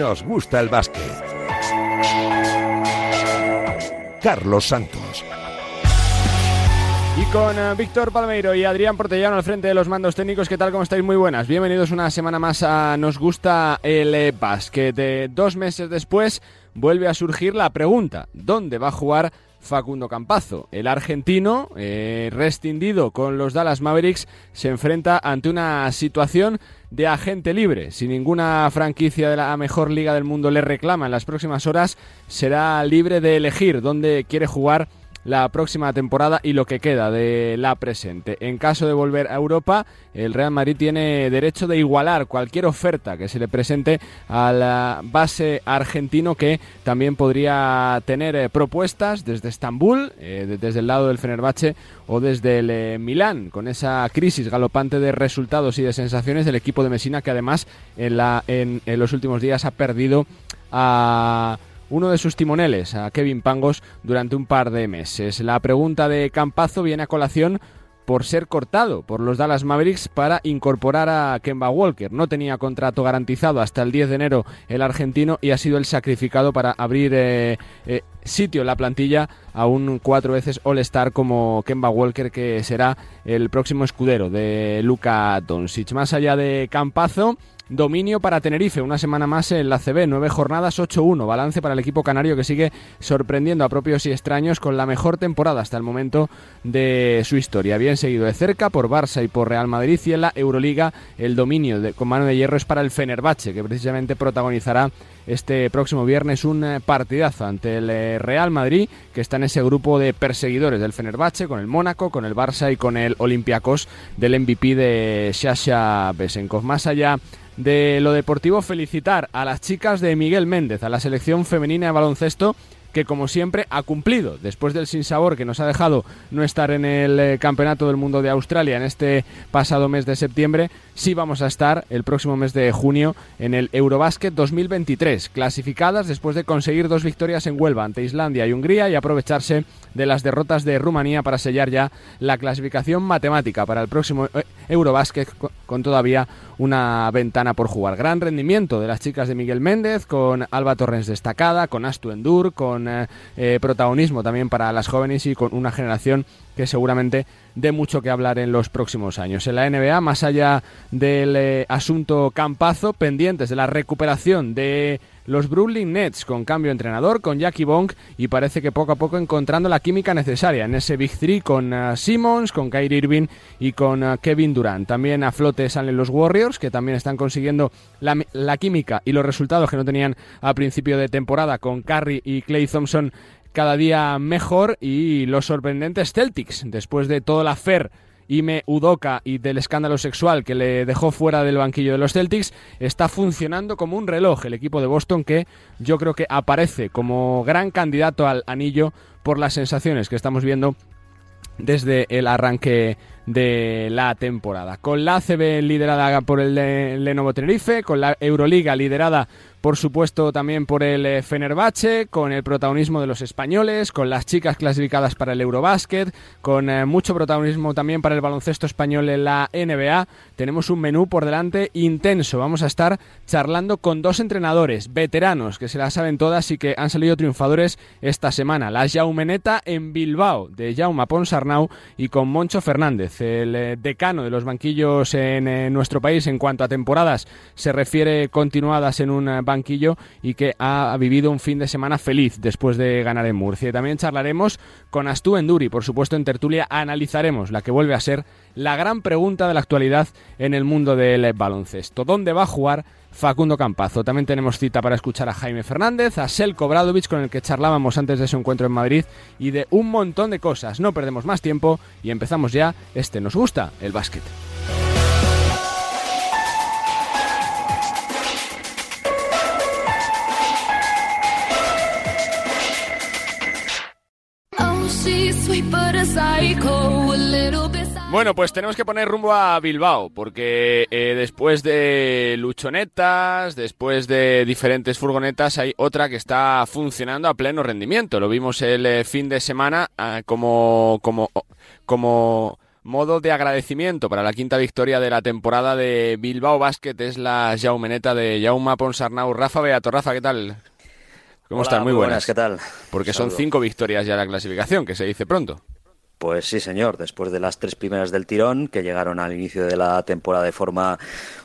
nos gusta el básquet. Carlos Santos. Y con eh, Víctor Palmeiro y Adrián Portellano al frente de los mandos técnicos, ¿qué tal? ¿Cómo estáis? Muy buenas. Bienvenidos una semana más a Nos gusta el eh, básquet. Eh, dos meses después vuelve a surgir la pregunta, ¿dónde va a jugar Facundo Campazo. El argentino, eh, rescindido con los Dallas Mavericks, se enfrenta ante una situación de agente libre. Si ninguna franquicia de la mejor liga del mundo le reclama en las próximas horas, será libre de elegir dónde quiere jugar la próxima temporada y lo que queda de la presente. En caso de volver a Europa, el Real Madrid tiene derecho de igualar cualquier oferta que se le presente a la base argentino que también podría tener eh, propuestas desde Estambul, eh, desde el lado del Fenerbahce o desde el eh, Milán, con esa crisis galopante de resultados y de sensaciones del equipo de Messina que además en, la, en los últimos días ha perdido a uno de sus timoneles, a Kevin Pangos, durante un par de meses. La pregunta de Campazo viene a colación por ser cortado por los Dallas Mavericks para incorporar a Kemba Walker. No tenía contrato garantizado hasta el 10 de enero el argentino y ha sido el sacrificado para abrir eh, eh, sitio en la plantilla a un cuatro veces All-Star como Kemba Walker que será el próximo escudero de Luka Doncic. Más allá de Campazo, Dominio para Tenerife, una semana más en la CB, nueve jornadas, 8-1. Balance para el equipo canario que sigue sorprendiendo a propios y extraños con la mejor temporada hasta el momento de su historia. Bien seguido de cerca por Barça y por Real Madrid y en la Euroliga el dominio de, con mano de hierro es para el Fenerbahce, que precisamente protagonizará este próximo viernes un eh, partidazo ante el eh, Real Madrid, que está en ese grupo de perseguidores del Fenerbahce, con el Mónaco, con el Barça y con el Olympiacos del MVP de Sasha Besenkov. Más allá de lo deportivo, felicitar a las chicas de Miguel Méndez, a la selección femenina de baloncesto que como siempre ha cumplido después del sinsabor que nos ha dejado no estar en el eh, Campeonato del Mundo de Australia en este pasado mes de septiembre, sí vamos a estar el próximo mes de junio en el Eurobasket 2023, clasificadas después de conseguir dos victorias en Huelva ante Islandia y Hungría y aprovecharse de las derrotas de Rumanía para sellar ya la clasificación matemática para el próximo eh, Eurobasket con todavía una ventana por jugar. Gran rendimiento de las chicas de Miguel Méndez, con Alba Torrens destacada, con Astu Endur, con protagonismo también para las jóvenes y con una generación que seguramente dé mucho que hablar en los próximos años. En la NBA, más allá del eh, asunto campazo, pendientes de la recuperación de los Brooklyn Nets con cambio entrenador, con Jackie Bong y parece que poco a poco encontrando la química necesaria en ese Big Three con uh, Simmons, con Kyrie Irving y con uh, Kevin Durant. También a flote salen los Warriors que también están consiguiendo la, la química y los resultados que no tenían a principio de temporada con Curry y Clay Thompson cada día mejor y los sorprendentes Celtics. Después de toda la fer Ime Udoka y del escándalo sexual que le dejó fuera del banquillo de los Celtics, está funcionando como un reloj el equipo de Boston que yo creo que aparece como gran candidato al anillo por las sensaciones que estamos viendo desde el arranque de la temporada. Con la ACB liderada por el Lenovo Tenerife, con la Euroliga liderada por supuesto también por el eh, Fenerbahce, con el protagonismo de los españoles, con las chicas clasificadas para el Eurobásquet, con eh, mucho protagonismo también para el baloncesto español en la NBA. Tenemos un menú por delante intenso. Vamos a estar charlando con dos entrenadores veteranos que se las saben todas y que han salido triunfadores esta semana. La Jaumeneta en Bilbao, de Jaume Ponsarnau, y con Moncho Fernández, el eh, decano de los banquillos en nuestro país en cuanto a temporadas se refiere continuadas en un banquillo y que ha vivido un fin de semana feliz después de ganar en Murcia. también charlaremos con Astú Enduri, por supuesto en tertulia analizaremos la que vuelve a ser la gran pregunta de la actualidad en el mundo del baloncesto. ¿Dónde va a jugar Facundo Campazo? También tenemos cita para escuchar a Jaime Fernández, a Selko Bradovich, con el que charlábamos antes de su encuentro en Madrid, y de un montón de cosas. No perdemos más tiempo y empezamos ya. Este nos gusta, el básquet. Bueno, pues tenemos que poner rumbo a Bilbao, porque eh, después de luchonetas, después de diferentes furgonetas, hay otra que está funcionando a pleno rendimiento. Lo vimos el eh, fin de semana ah, como, como, como modo de agradecimiento para la quinta victoria de la temporada de Bilbao Basket. Es la Jaumeneta de Jauma Ponsarnau. Rafa Beato, Rafa, ¿qué tal? ¿Cómo estás? Muy, buenas. ¿qué tal? Porque son cinco victorias ya la clasificación, que se dice pronto. Pues sí, señor, después de las tres primeras del tirón, que llegaron al inicio de la temporada de forma,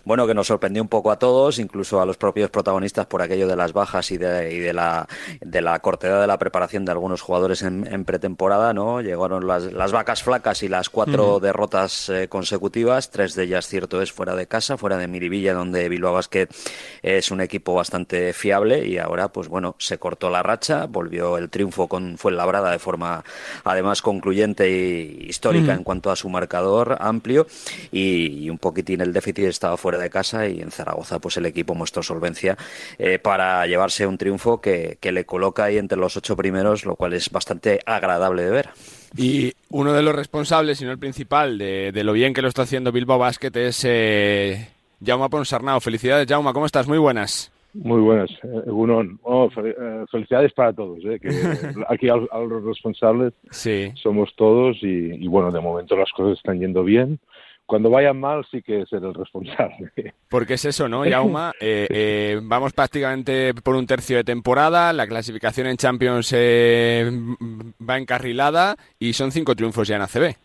bueno, que nos sorprendió un poco a todos, incluso a los propios protagonistas por aquello de las bajas y de, y de la, de la cortedad de la preparación de algunos jugadores en, pretemporada, ¿no? Llegaron las, las, vacas flacas y las cuatro derrotas eh, consecutivas, tres de ellas, cierto es, fuera de casa, fuera de Miribilla, donde Bilbao Basket es un equipo bastante fiable y ahora, pues bueno, se cortó la racha, volvió el triunfo con Fuenlabrada de forma, además, concluyente histórica en cuanto a su marcador amplio y, un poquitín el déficit estaba fuera de casa y en Zaragoza pues el equipo mostró solvencia eh, para llevarse un triunfo que, le coloca ahí entre los ocho primeros, lo cual es bastante agradable de ver. Y uno de los responsables, si no el principal, de, lo bien que lo está haciendo Bilbao Basket es eh, Jaume Ponsarnao. Felicidades, Jaume, ¿cómo estás? Muy buenas. Muy buenas, eh, oh, eh, felicidades para todos, eh, que aquí a, los responsables somos todos y, bueno, de momento las cosas están yendo bien. Cuando vayan mal sí que ser el responsable. Porque es eso, ¿no, Yauma? vamos prácticamente por un tercio de temporada, la clasificación en Champions va encarrilada y son cinco triunfos ya en ACB.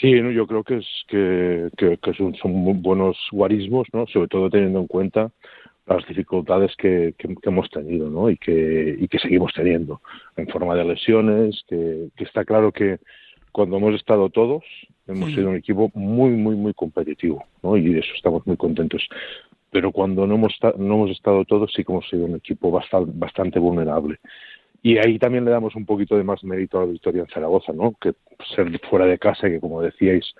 Sí, yo creo que es que, que, son, son, buenos guarismos, ¿no? sobre todo teniendo en cuenta las dificultades que, hemos tenido ¿no? y, que, y que seguimos teniendo en forma de lesiones, que, está claro que cuando hemos estado todos hemos sido un equipo muy, muy, muy competitivo ¿no? y de eso estamos muy contentos. Pero cuando no hemos, no hemos estado todos sí que hemos sido un equipo bastante, bastante vulnerable. Y ahí también le damos un poquito de más mérito a la victoria en Zaragoza, ¿no? que ser fuera de casa, que como decíais,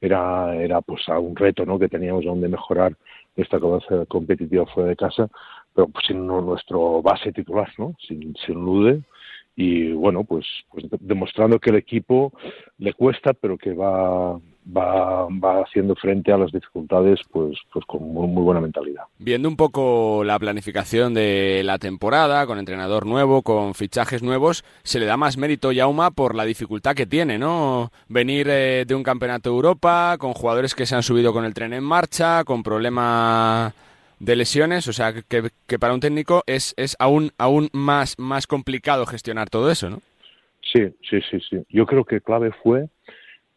era, era pues un reto ¿no? que teníamos donde mejorar esta cosa competitiva fuera de casa, pero pues, sin nuestro base titular, ¿no? Sin, sin Lude y bueno, pues, pues demostrando que el equipo le cuesta, pero que va, va, va haciendo frente a las dificultades pues, pues con muy, buena mentalidad. Viendo un poco la planificación de la temporada, con entrenador nuevo, con fichajes nuevos, se le da más mérito, Yauma, por la dificultad que tiene, ¿no? Venir eh, de un campeonato de Europa, con jugadores que se han subido con el tren en marcha, con problemas de lesiones, o sea, que, que para un técnico es, es aún, aún más, más complicado gestionar todo eso, ¿no? Sí, sí, sí, sí. Yo creo que clave fue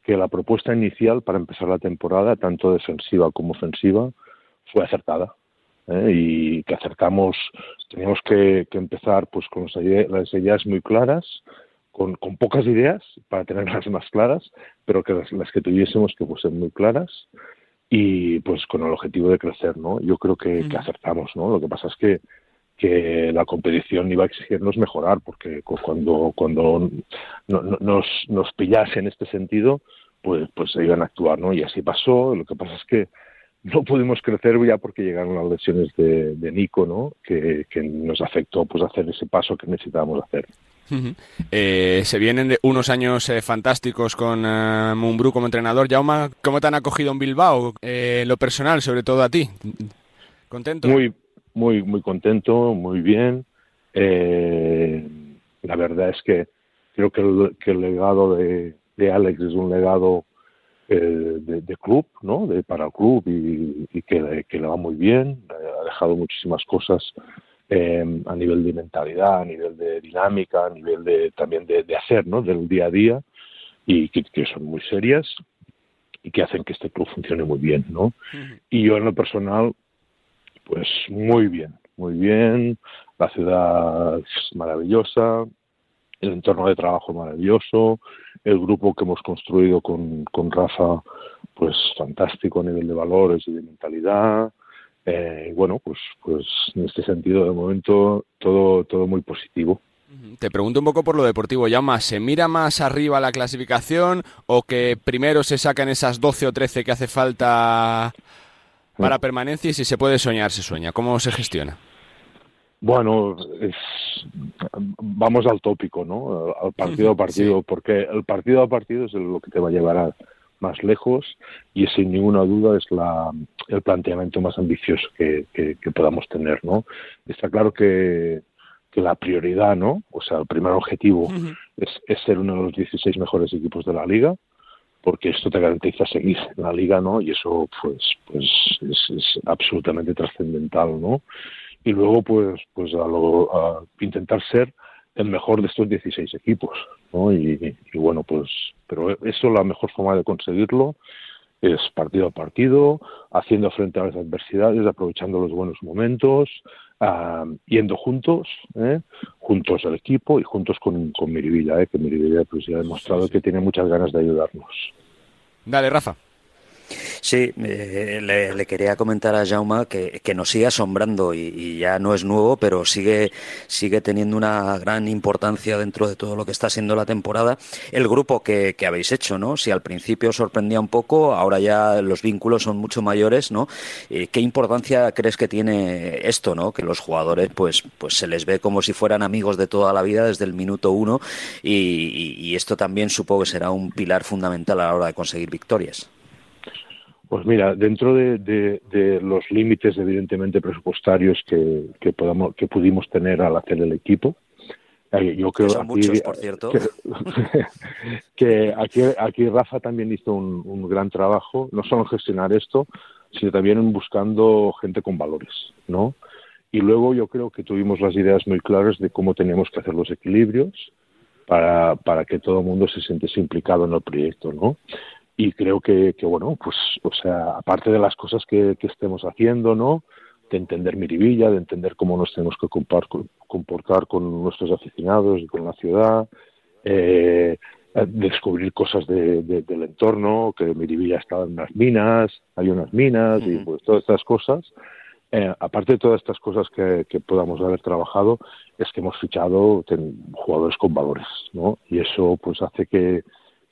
que la propuesta inicial para empezar la temporada, tanto defensiva como ofensiva, fue acertada. ¿eh? Y que acertamos, teníamos que, empezar pues con las ideas muy claras, con, pocas ideas para tenerlas más claras, pero que las, que tuviésemos que ser muy claras y pues con el objetivo de crecer, ¿no? Yo creo que, que acertamos, ¿no? Lo que pasa es que que la competición iba a exigirnos mejorar, porque cuando, cuando nos, nos pillase en este sentido, pues, pues se iban a actuar, ¿no? Y así pasó. Lo que pasa es que no pudimos crecer ya porque llegaron las lesiones de, Nico, ¿no? Que, nos afectó pues hacer ese paso que necesitábamos hacer. Eh, se vienen de unos años eh, fantásticos con uh, Mumbrú como entrenador. Jauma, ¿cómo te han acogido en Bilbao? lo personal, sobre todo a ti. ¿Contento? Muy, muy, muy contento, muy bien. Eh, la verdad es que creo que el, legado de, Alex es un legado eh, de, club, ¿no? De, para el club y, que, le va muy bien. Ha dejado muchísimas cosas eh, a nivel de mentalidad, a nivel de dinámica, a nivel de también de, hacer, ¿no? Del día a día y que, son muy serias y que hacen que este club funcione muy bien, ¿no? Y yo en lo personal pues muy bien, muy bien. La ciudad es maravillosa, el entorno de trabajo maravilloso, el grupo que hemos construido con, con Rafa, pues fantástico a nivel de valores y de mentalidad. Eh, bueno, pues, pues en este sentido, de momento, todo, todo muy positivo. Te pregunto un poco por lo deportivo, Llama, ¿se mira más arriba la clasificación o que primero se sacan esas 12 o 13 que hace falta para permanencia y si se puede soñar, se sueña. ¿Cómo se gestiona? Bueno, vamos al tópico, ¿no? Al partido a partido, porque el partido a partido es lo que te va a llevar más lejos y sin ninguna duda es la, el planteamiento más ambicioso que, podamos tener, ¿no? Está claro que, que, la prioridad, ¿no? O sea, el primer objetivo es, es, ser uno de los 16 mejores equipos de la liga, porque esto te garantiza seguir en la liga, ¿no? Y eso, pues, pues es, absolutamente trascendental, ¿no? Y luego, pues, pues a, lo, a intentar ser el mejor de estos 16 equipos, ¿no? Y, y, bueno, pues, pero eso la mejor forma de conseguirlo es partido a partido, haciendo frente a las adversidades, aprovechando los buenos momentos, uh, yendo juntos, ¿eh? juntos al equipo y juntos con, con Miribilla, ¿eh? que Miribilla pues, ya ha demostrado que tiene muchas ganas de ayudarnos. Dale, Rafa. Sí, eh, le, quería comentar a Jauma que, que nos sigue asombrando y, ya no es nuevo, pero sigue, sigue teniendo una gran importancia dentro de todo lo que está siendo la temporada. El grupo que, que habéis hecho, ¿no? Si al principio sorprendía un poco, ahora ya los vínculos son mucho mayores, ¿no? Eh, ¿Qué importancia crees que tiene esto, ¿no? Que los jugadores, pues, pues se les ve como si fueran amigos de toda la vida desde el minuto uno y, y esto también supongo que será un pilar fundamental a la hora de conseguir victorias. Pues mira, dentro de, de, de los límites evidentemente presupuestarios que, que, podamos, que pudimos tener al hacer el equipo, eh, yo creo que son aquí, muchos, por cierto. Que, que aquí, aquí, Rafa también hizo un, un, gran trabajo, no solo en gestionar esto, sino también en buscando gente con valores, ¿no? Y luego yo creo que tuvimos las ideas muy claras de cómo teníamos que hacer los equilibrios para, para que todo el mundo se sintiese implicado en el proyecto, ¿no? Y creo que, que, bueno, pues, o sea, aparte de las cosas que, que estemos haciendo, ¿no? De entender Miribilla, de entender cómo nos tenemos que comportar con nuestros aficionados y con la ciudad, eh, descubrir cosas de, de, del entorno, que Miribilla estaba en unas minas, hay unas minas uh -huh. y pues todas estas cosas. Eh, aparte de todas estas cosas que, que, podamos haber trabajado, es que hemos fichado jugadores con valores, ¿no? Y eso pues hace que,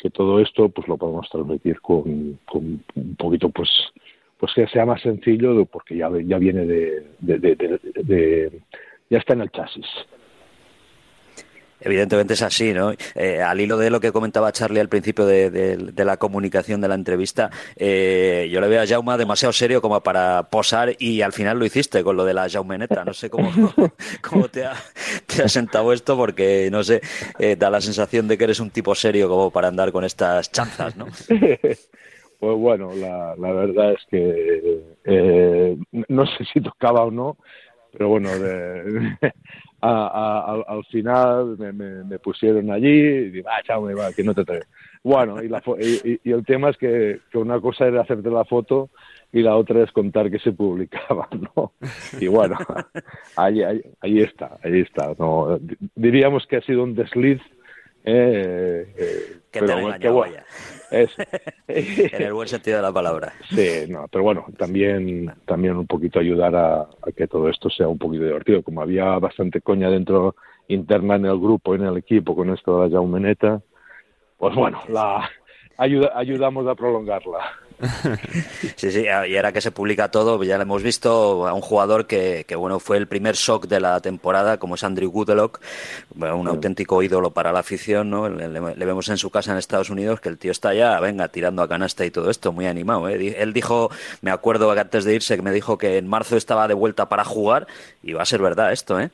que todo esto pues lo podemos transmitir con, con un poquito pues pues que sea más sencillo porque ya, ya viene de, de, de, de, ya está en el chasis. Evidentemente es así, ¿no? Eh, al hilo de lo que comentaba Charlie al principio de, la comunicación de la entrevista, eh, yo le veo a Jauma demasiado serio como para posar y al final lo hiciste con lo de la Jaumeneta. No sé cómo, cómo te, ha, sentado esto porque, no sé, eh, da la sensación de que eres un tipo serio como para andar con estas chanzas, ¿no? Pues bueno, la, la verdad es que eh, no sé si tocaba o no, pero bueno, de, a, a, al final me, me, me, pusieron allí y digo, ah, chao, me va, que no te traigo. Bueno, y, la, y, y, el tema es que, que, una cosa era hacerte la foto y la otra es contar que se publicaba, ¿no? Y bueno, ahí, ahí, ahí está, ahí está. ¿no? Diríamos que ha sido un desliz. Eh, eh, que pero, te bueno, bueno, es, en el buen sentido de la palabra. Sí, no, pero bueno, también, también un poquito ayudar a, a, que todo esto sea un poquito divertido. Como había bastante coña dentro interna en el grupo, en el equipo, con esto de la Jaumeneta, pues bueno, la ayuda, ayudamos a prolongarla. Sí, sí, y ahora que se publica todo, ya le hemos visto a un jugador que, que bueno, fue el primer shock de la temporada, como es Andrew Goodelock, un auténtico ídolo para la afición, ¿no? Le, le, le, vemos en su casa en Estados Unidos que el tío está ya, venga, tirando a canasta y todo esto, muy animado, ¿eh? Él dijo, me acuerdo que antes de irse, que me dijo que en marzo estaba de vuelta para jugar, y va a ser verdad esto, ¿eh?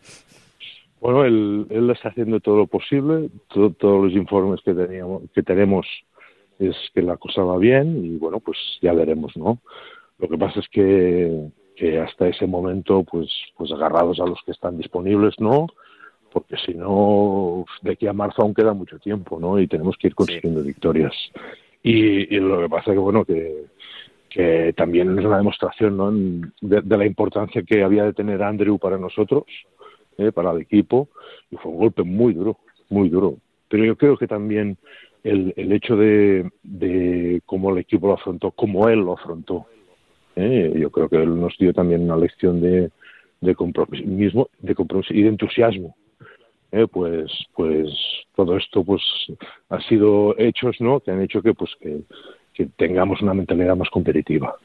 Bueno, él, él está haciendo todo lo posible, todo, todos los informes que, teníamos, que tenemos es que la cosa va bien y bueno, pues ya veremos, ¿no? Lo que pasa es que, que hasta ese momento, pues, pues agarrados a los que están disponibles, ¿no? Porque si no, de aquí a marzo aún queda mucho tiempo, ¿no? Y tenemos que ir consiguiendo sí. victorias. Y, y, lo que pasa es que, bueno, que, que también es una demostración, ¿no? De, de la importancia que había de tener Andrew para nosotros, ¿eh? para el equipo, y fue un golpe muy duro, muy duro. Pero yo creo que también el, el hecho de, de cómo el equipo lo afrontó, cómo él lo afrontó. ¿eh? Yo creo que él nos dio también una lección de, de compromiso, de compromiso y de entusiasmo. ¿eh? Pues, pues todo esto pues ha sido hechos, ¿no? Que han hecho que pues que, tengamos una mentalidad más competitiva.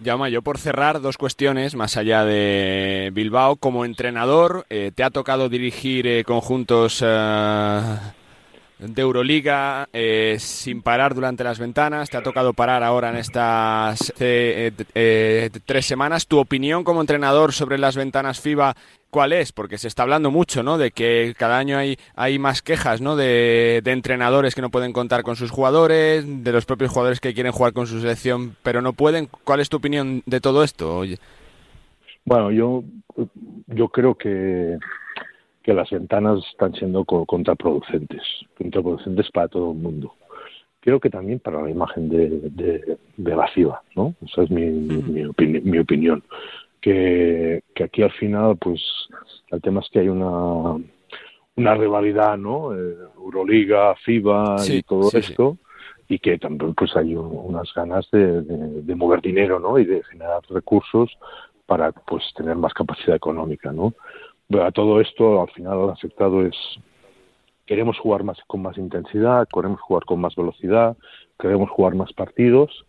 Llama, yo por cerrar dos cuestiones, más allá de Bilbao, como entrenador, eh, ¿te ha tocado dirigir eh, conjuntos eh, de Euroliga eh, sin parar durante las ventanas. Te ha tocado parar ahora en estas eh, eh, tres semanas. ¿Tu opinión como entrenador sobre las ventanas FIBA cuál es? Porque se está hablando mucho, ¿no? De que cada año hay, hay más quejas, ¿no? De, entrenadores que no pueden contar con sus jugadores, de los propios jugadores que quieren jugar con su selección pero no pueden. ¿Cuál es tu opinión de todo esto? Oye. Bueno, yo, yo creo que que las ventanas están siendo contraproducentes, contraproducentes para todo el mundo. Creo que también para la imagen de, la FIBA, ¿no? Esa es mi, mi, opinión. Que, aquí al final, pues, el tema es que hay una, una rivalidad, ¿no? Eh, Euroliga, FIBA y todo esto. Y que también pues hay unas ganas de, de, mover dinero, ¿no? Y de generar recursos para pues tener más capacidad económica, ¿no? A todo esto al final el afectado es queremos jugar más con más intensidad, queremos jugar con más velocidad, queremos jugar más partidos,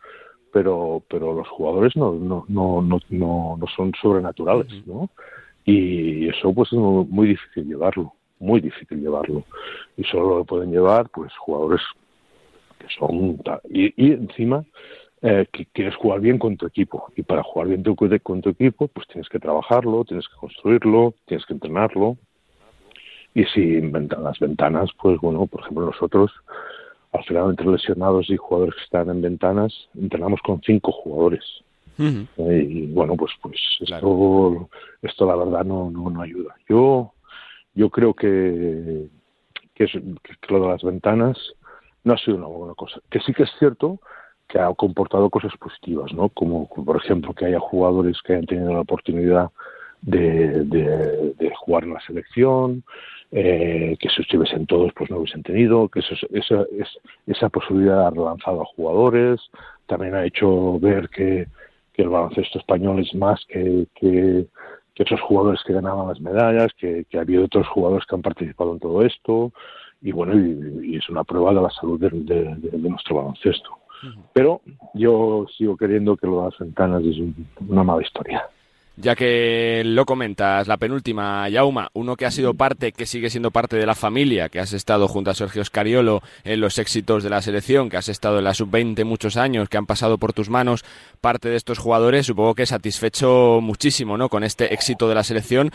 pero pero los jugadores no no no no no, son sobrenaturales, ¿no? Y eso pues es muy, difícil llevarlo, muy difícil llevarlo. Y solo lo pueden llevar pues jugadores que son y, y encima eh, que quieres jugar bien con tu equipo. Y para jugar bien con tu equipo, pues tienes que trabajarlo, tienes que construirlo, tienes que entrenarlo. Y si inventan las ventanas, pues bueno, por ejemplo, nosotros, al final, entre lesionados y jugadores que están en ventanas, entrenamos con cinco jugadores. Eh, y bueno, pues pues esto, esto la verdad no, no, no ayuda. Yo, yo creo que, que, es, que lo de las ventanas no ha sido una buena cosa. Que sí que es cierto que ha comportado cosas positivas, ¿no? Como, por ejemplo que haya jugadores que hayan tenido la oportunidad de, jugar en la selección, eh, que si estuviesen todos pues no hubiesen tenido, que eso, esa, esa posibilidad ha relanzado a jugadores, también ha hecho ver que, el baloncesto español es más que, que, que jugadores que ganaban las medallas, que, que ha habido otros jugadores que han participado en todo esto, y bueno, y, es una prueba de la salud de nuestro baloncesto. Pero yo sigo queriendo que lo de las ventanas es una mala historia. Ya que lo comentas, la penúltima, Yauma, uno que ha sido parte, que sigue siendo parte de la familia, que has estado junto a Sergio Scariolo en los éxitos de la selección, que has estado en la sub-20 muchos años, que han pasado por tus manos parte de estos jugadores, supongo que satisfecho muchísimo, ¿no? Con este éxito de la selección,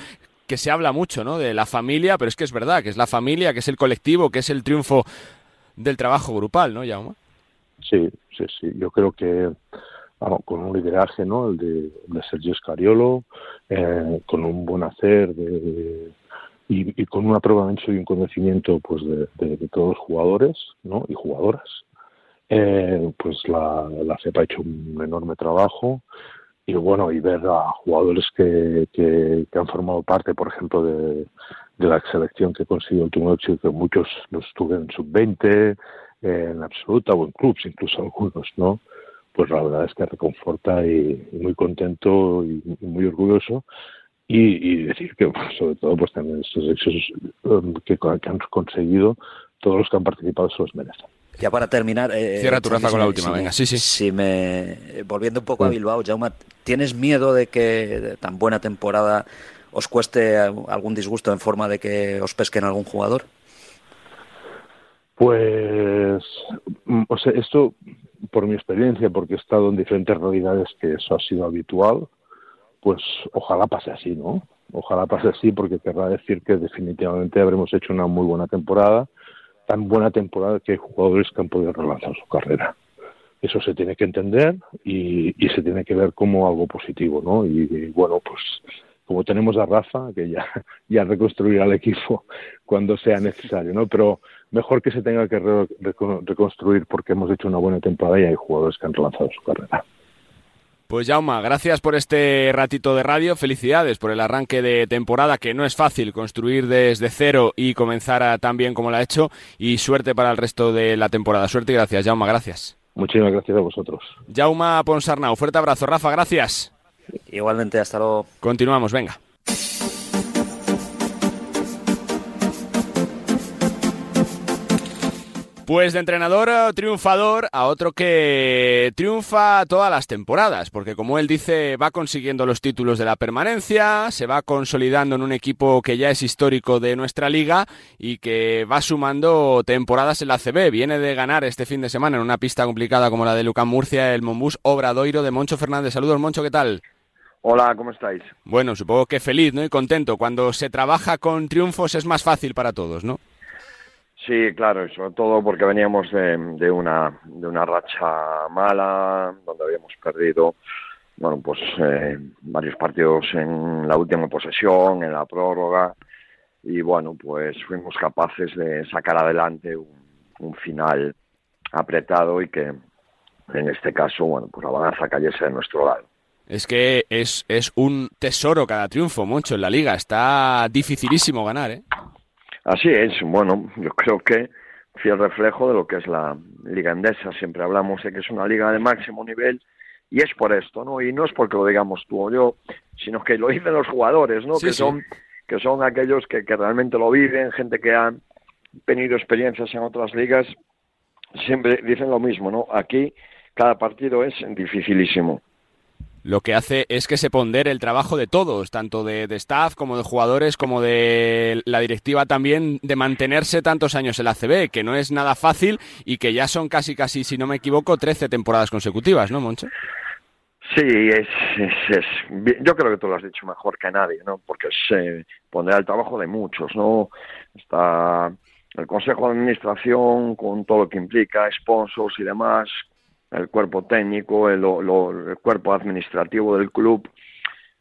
que se habla mucho, ¿no? De la familia, pero es que es verdad, que es la familia, que es el colectivo, que es el triunfo del trabajo grupal, ¿no, Yauma? Sí, sí, sí. Yo creo que con un lideraje, ¿no? El de, Sergio Scariolo, eh, con un buen hacer de, y, con una prueba de y un conocimiento pues de, todos los jugadores, ¿no? Y jugadoras. Eh, pues la, la CEPA ha hecho un enorme trabajo y bueno, y ver a jugadores que, que, han formado parte, por ejemplo, de, de la selección que consiguió el éxito, que muchos los tuve en sub-20, en absoluta o en clubs, incluso algunos, ¿no? Pues la verdad es que reconforta y, muy contento y, muy orgulloso. Y, decir que, sobre todo, pues también estos hechos um, que, han conseguido, todos los que han participado se los merecen. Ya para terminar. Eh, Cierra tu raza con la última, venga, sí, sí. Si me. Volviendo un poco a Bilbao, Jaume, ¿tienes miedo de que tan buena temporada os cueste algún disgusto en forma de que os pesquen algún jugador? Pues, mm, o sea, esto por mi experiencia, porque he estado en diferentes realidades que eso ha sido habitual, pues ojalá pase así, ¿no? Ojalá pase así porque querrá decir que definitivamente habremos hecho una muy buena temporada, tan buena temporada que hay jugadores que han podido relanzar su carrera. Eso se tiene que entender y, se tiene que ver como algo positivo, ¿no? Y, bueno, pues como tenemos a Rafa, que ya, ya reconstruirá el equipo cuando sea necesario, ¿no? Pero mejor que se tenga que reconstruir porque hemos hecho una buena temporada y hay jugadores que han relanzado su carrera. Pues Jauma, gracias por este ratito de radio, felicidades por el arranque de temporada, que no es fácil construir desde cero y comenzar tan bien como lo ha hecho, y suerte para el resto de la temporada. Suerte y gracias, Jauma, gracias. Muchísimas gracias a vosotros. Jauma Ponsarnau, fuerte abrazo. Rafa, gracias. Igualmente, hasta luego. Continuamos, venga. Pues de entrenador triunfador a otro que triunfa todas las temporadas, porque como él dice, va consiguiendo los títulos de la permanencia, se va consolidando en un equipo que ya es histórico de nuestra liga y que va sumando temporadas en la CB. Viene de ganar este fin de semana en una pista complicada como la de Lucán Murcia, el Monbús Obradoiro de Moncho Fernández. Saludos, Moncho, ¿qué tal? Hola, ¿cómo estáis? Bueno, supongo que feliz ¿no? y contento. Cuando se trabaja con triunfos es más fácil para todos, ¿no? Sí, claro, y sobre todo porque veníamos de, de, una, de una racha mala, donde habíamos perdido bueno, pues eh, varios partidos en la última posesión, en la prórroga, y bueno, pues fuimos capaces de sacar adelante un, un final apretado y que en este caso, bueno, pues la balanza cayese de nuestro lado. Es que es, es un tesoro cada triunfo, Moncho, en la liga. Está dificilísimo ganar, ¿eh? Así es, bueno, yo creo que fiel reflejo de lo que es la liga endesa. Siempre hablamos de que es una liga de máximo nivel y es por esto, ¿no? Y no es porque lo digamos tú o yo, sino que lo dicen los jugadores, ¿no? Sí, que sí. son que son aquellos que, que realmente lo viven, gente que ha tenido experiencias en otras ligas, siempre dicen lo mismo, ¿no? Aquí cada partido es dificilísimo. Lo que hace es que se pondere el trabajo de todos, tanto de, staff como de jugadores, como de la directiva también, de mantenerse tantos años en la CB, que no es nada fácil y que ya son casi, casi, si no me equivoco, 13 temporadas consecutivas, ¿no, Moncho? Sí, es, es, es yo creo que tú lo has dicho mejor que nadie, ¿no? Porque es eh, poner el trabajo de muchos, ¿no? Está el Consejo de Administración con todo lo que implica, sponsors y demás, el cuerpo técnico, el, lo- el cuerpo administrativo del club,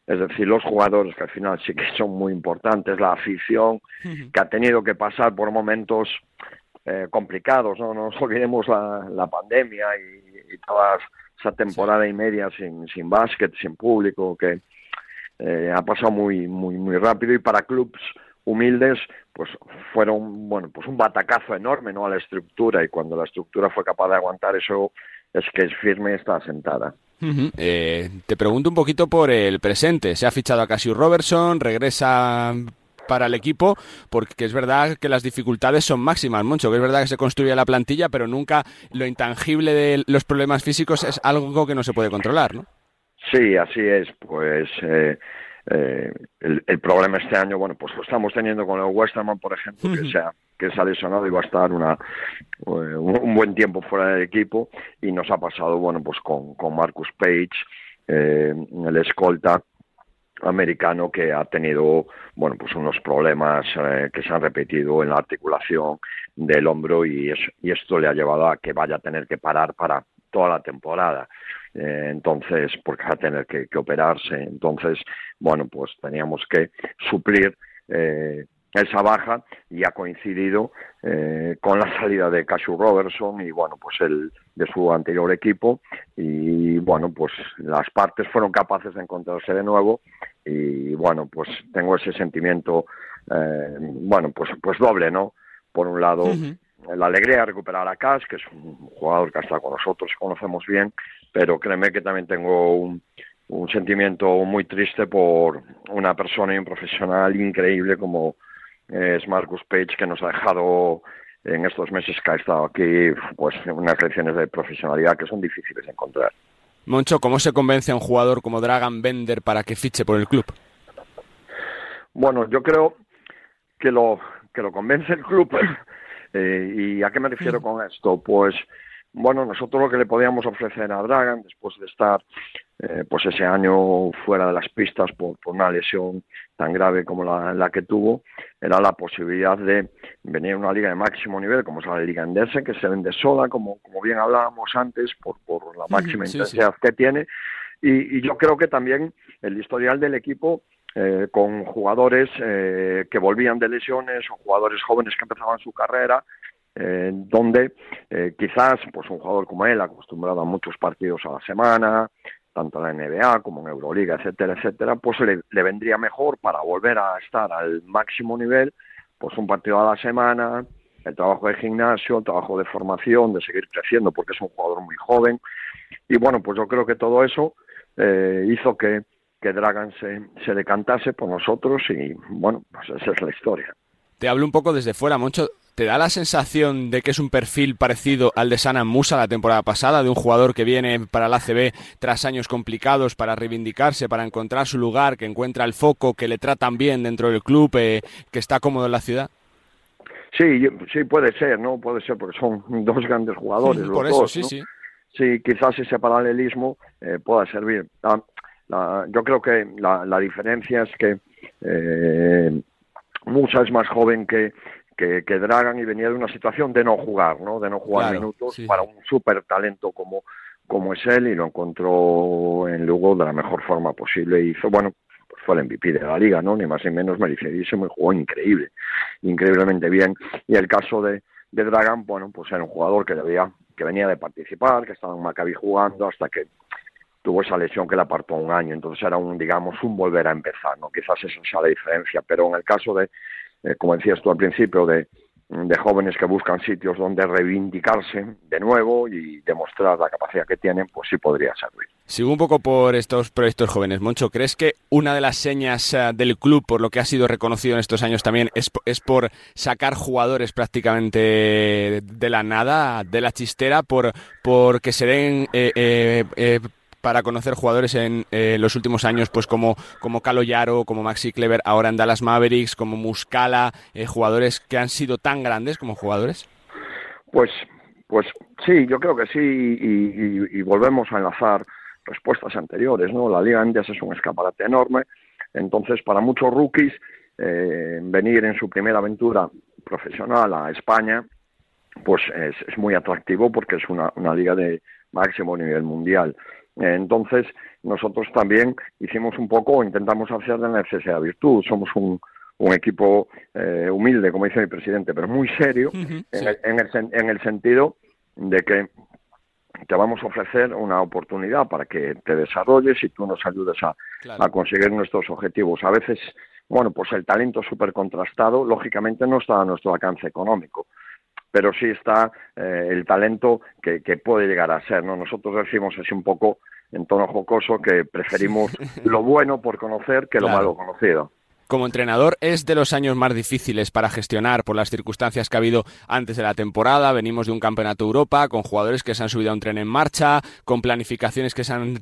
es decir, los jugadores que al final sí que son muy importantes, la afición que ha tenido que pasar por momentos eh, complicados, ¿no? No nos olvidemos la, la pandemia y, y toda esa temporada y media sin, sin básquet, sin público, que eh, ha pasado muy, muy, muy rápido. Y para clubs humildes pues fueron bueno pues un batacazo enorme no a la estructura y cuando la estructura fue capaz de aguantar eso es que es firme y está asentada Ujú. Eh, te pregunto un poquito por el presente. Se ha fichado a Cassius Robertson, regresa para el equipo, porque es verdad que las dificultades son máximas, Moncho, que es verdad que se construye la plantilla, pero nunca lo intangible de los problemas físicos es algo que no se puede controlar, ¿no? Sí, así es. Pues eh, eh, el, el problema este año, bueno, pues lo estamos teniendo con el Westerman, por ejemplo, que se ha, que se ha lesionado y va a estar una, eh, un, buen tiempo fuera del equipo. Y nos ha pasado, bueno, pues con, con Marcus Page, eh, el escolta americano que ha tenido bueno pues unos problemas eh, que se han repetido en la articulación del hombro y, es, y esto le ha llevado a que vaya a tener que parar para toda la temporada entonces porque va a tener que, que, operarse entonces bueno pues teníamos que suplir esa baja y ha coincidido eh, con la salida de Cashew Robertson y bueno pues el de su anterior equipo y bueno pues las partes fueron capaces de encontrarse de nuevo y bueno pues tengo ese sentimiento eh, bueno pues pues doble no por un lado uh -huh. la alegría de recuperar a Cash que es un jugador que ha estado con nosotros conocemos bien pero créeme que también tengo un, un sentimiento muy triste por una persona y un profesional increíble como es Marcus Page que nos ha dejado en estos meses que ha estado aquí pues unas lecciones de profesionalidad que son difíciles de encontrar. Moncho, ¿cómo se convence a un jugador como Dragan Bender para que fiche por el club? Bueno, yo creo que lo que lo convence el club eh, y a qué me refiero con esto, pues bueno, nosotros lo que le podíamos ofrecer a Dragan después de estar eh, pues ese año fuera de las pistas por, por una lesión tan grave como la, la, que tuvo, era la posibilidad de venir a una liga de máximo nivel, como es la Liga Endesa, que se vende sola, como, como bien hablábamos antes, por, por la máxima sí, intensidad sí. que tiene. Y, y, yo creo que también el historial del equipo, eh, con jugadores eh, que volvían de lesiones o jugadores jóvenes que empezaban su carrera, eh, donde eh, quizás pues un jugador como él, acostumbrado a muchos partidos a la semana, tanto en la NBA como en Euroliga, etcétera, etcétera, pues le, le, vendría mejor para volver a estar al máximo nivel, pues un partido a la semana, el trabajo de gimnasio, el trabajo de formación, de seguir creciendo, porque es un jugador muy joven. Y bueno, pues yo creo que todo eso eh, hizo que, que Dragan se, se decantase por nosotros y bueno, pues esa es la historia. Te hablo un poco desde fuera, Moncho. ¿Te da la sensación de que es un perfil parecido al de Sana Musa la temporada pasada, de un jugador que viene para la ACB tras años complicados para reivindicarse, para encontrar su lugar, que encuentra el foco, que le tratan bien dentro del club, eh, que está cómodo en la ciudad? Sí, sí puede ser, ¿no? Puede ser porque son dos grandes jugadores. Por eso, sí, sí. Sí, quizás ese paralelismo eh, pueda servir. yo creo que la, la, diferencia es que eh, Musa es más joven que, que, Dragan y venía de una situación de no jugar, ¿no? De no jugar minutos para un súper talento como, como es él y lo encontró en Lugo de la mejor forma posible. Y hizo, bueno, fue el MVP de la liga, ¿no? Ni más ni menos merecidísimo y jugó increíble, increíblemente bien. Y el caso de, de Dragan, bueno, pues era un jugador que debía, que venía de participar, que estaba en Maccabi jugando hasta que tuvo esa lesión que le apartó un año, entonces era un, digamos, un volver a empezar, ¿no? Quizás esa sea la diferencia, pero en el caso de, eh, como decías tú al principio, de, jóvenes que buscan sitios donde reivindicarse de nuevo y demostrar la capacidad que tienen, pues sí podría servir. Sigo un poco por estos proyectos jóvenes. Moncho, ¿crees que una de las señas eh, del club, por lo que ha sido reconocido en estos años también, es, es por sacar jugadores prácticamente de la nada, de la chistera, por, por que se den eh, para conocer jugadores en eh, los últimos años, pues como, como Calo Yaro, como Maxi Clever, ahora en Dallas Mavericks, como Muscala, eh, jugadores que han sido tan grandes como jugadores? Pues, pues sí, yo creo que sí, y, volvemos a enlazar respuestas anteriores, ¿no? La Liga Indias es un escaparate enorme, entonces para muchos rookies eh, venir en su primera aventura profesional a España, pues es, muy atractivo porque es una liga de máximo nivel mundial. Entonces, nosotros también hicimos un poco, intentamos hacer de la necesidad virtud. Somos un, un equipo eh, humilde, como dice mi presidente, pero muy serio, en, el, en, el, en, el, sentido de que te vamos a ofrecer una oportunidad para que te desarrolles y tú nos ayudes a, a conseguir nuestros objetivos. A veces, bueno, pues el talento súper contrastado, lógicamente no está a nuestro alcance económico pero sí está eh, el talento que, que, puede llegar a ser. ¿no? Nosotros decimos así un poco en tono jocoso que preferimos lo bueno por conocer que lo malo conocido. Como entrenador es de los años más difíciles para gestionar por las circunstancias que ha habido antes de la temporada. Venimos de un campeonato Europa con jugadores que se han subido a un tren en marcha, con planificaciones que se han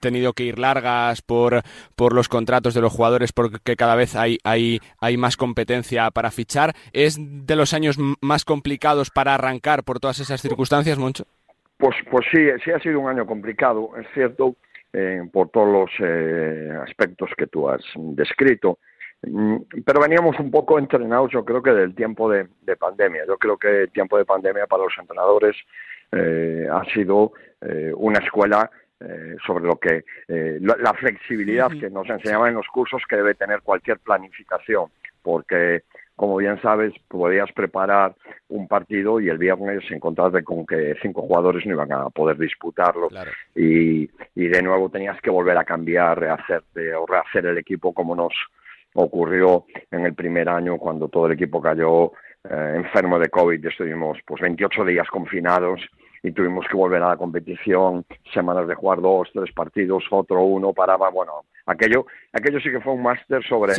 tenido que ir largas por, por los contratos de los jugadores porque cada vez hay, hay, hay más competencia para fichar. ¿Es de los años más complicados para arrancar por todas esas circunstancias, Moncho? Pues, pues sí, sí ha sido un año complicado, es cierto, eh, por todos los eh, aspectos que tú has descrito. Mm, pero veníamos un poco entrenados, yo creo que del tiempo de, de pandemia. Yo creo que el tiempo de pandemia para los entrenadores eh, ha sido una escuela eh, sobre lo que eh, la flexibilidad que nos enseñaban en los cursos que debe tener cualquier planificación, porque como bien sabes, podías preparar un partido y el viernes encontrarte con que cinco jugadores no iban a poder disputarlo y, y, de nuevo tenías que volver a cambiar, rehacerte o rehacer el equipo como nos ocurrió en el primer año cuando todo el equipo cayó eh, enfermo de COVID y estuvimos pues 28 días confinados y tuvimos que volver a la competición, semanas de jugar dos, tres partidos, otro uno, paraba, bueno, aquello, aquello sí que fue un máster sobre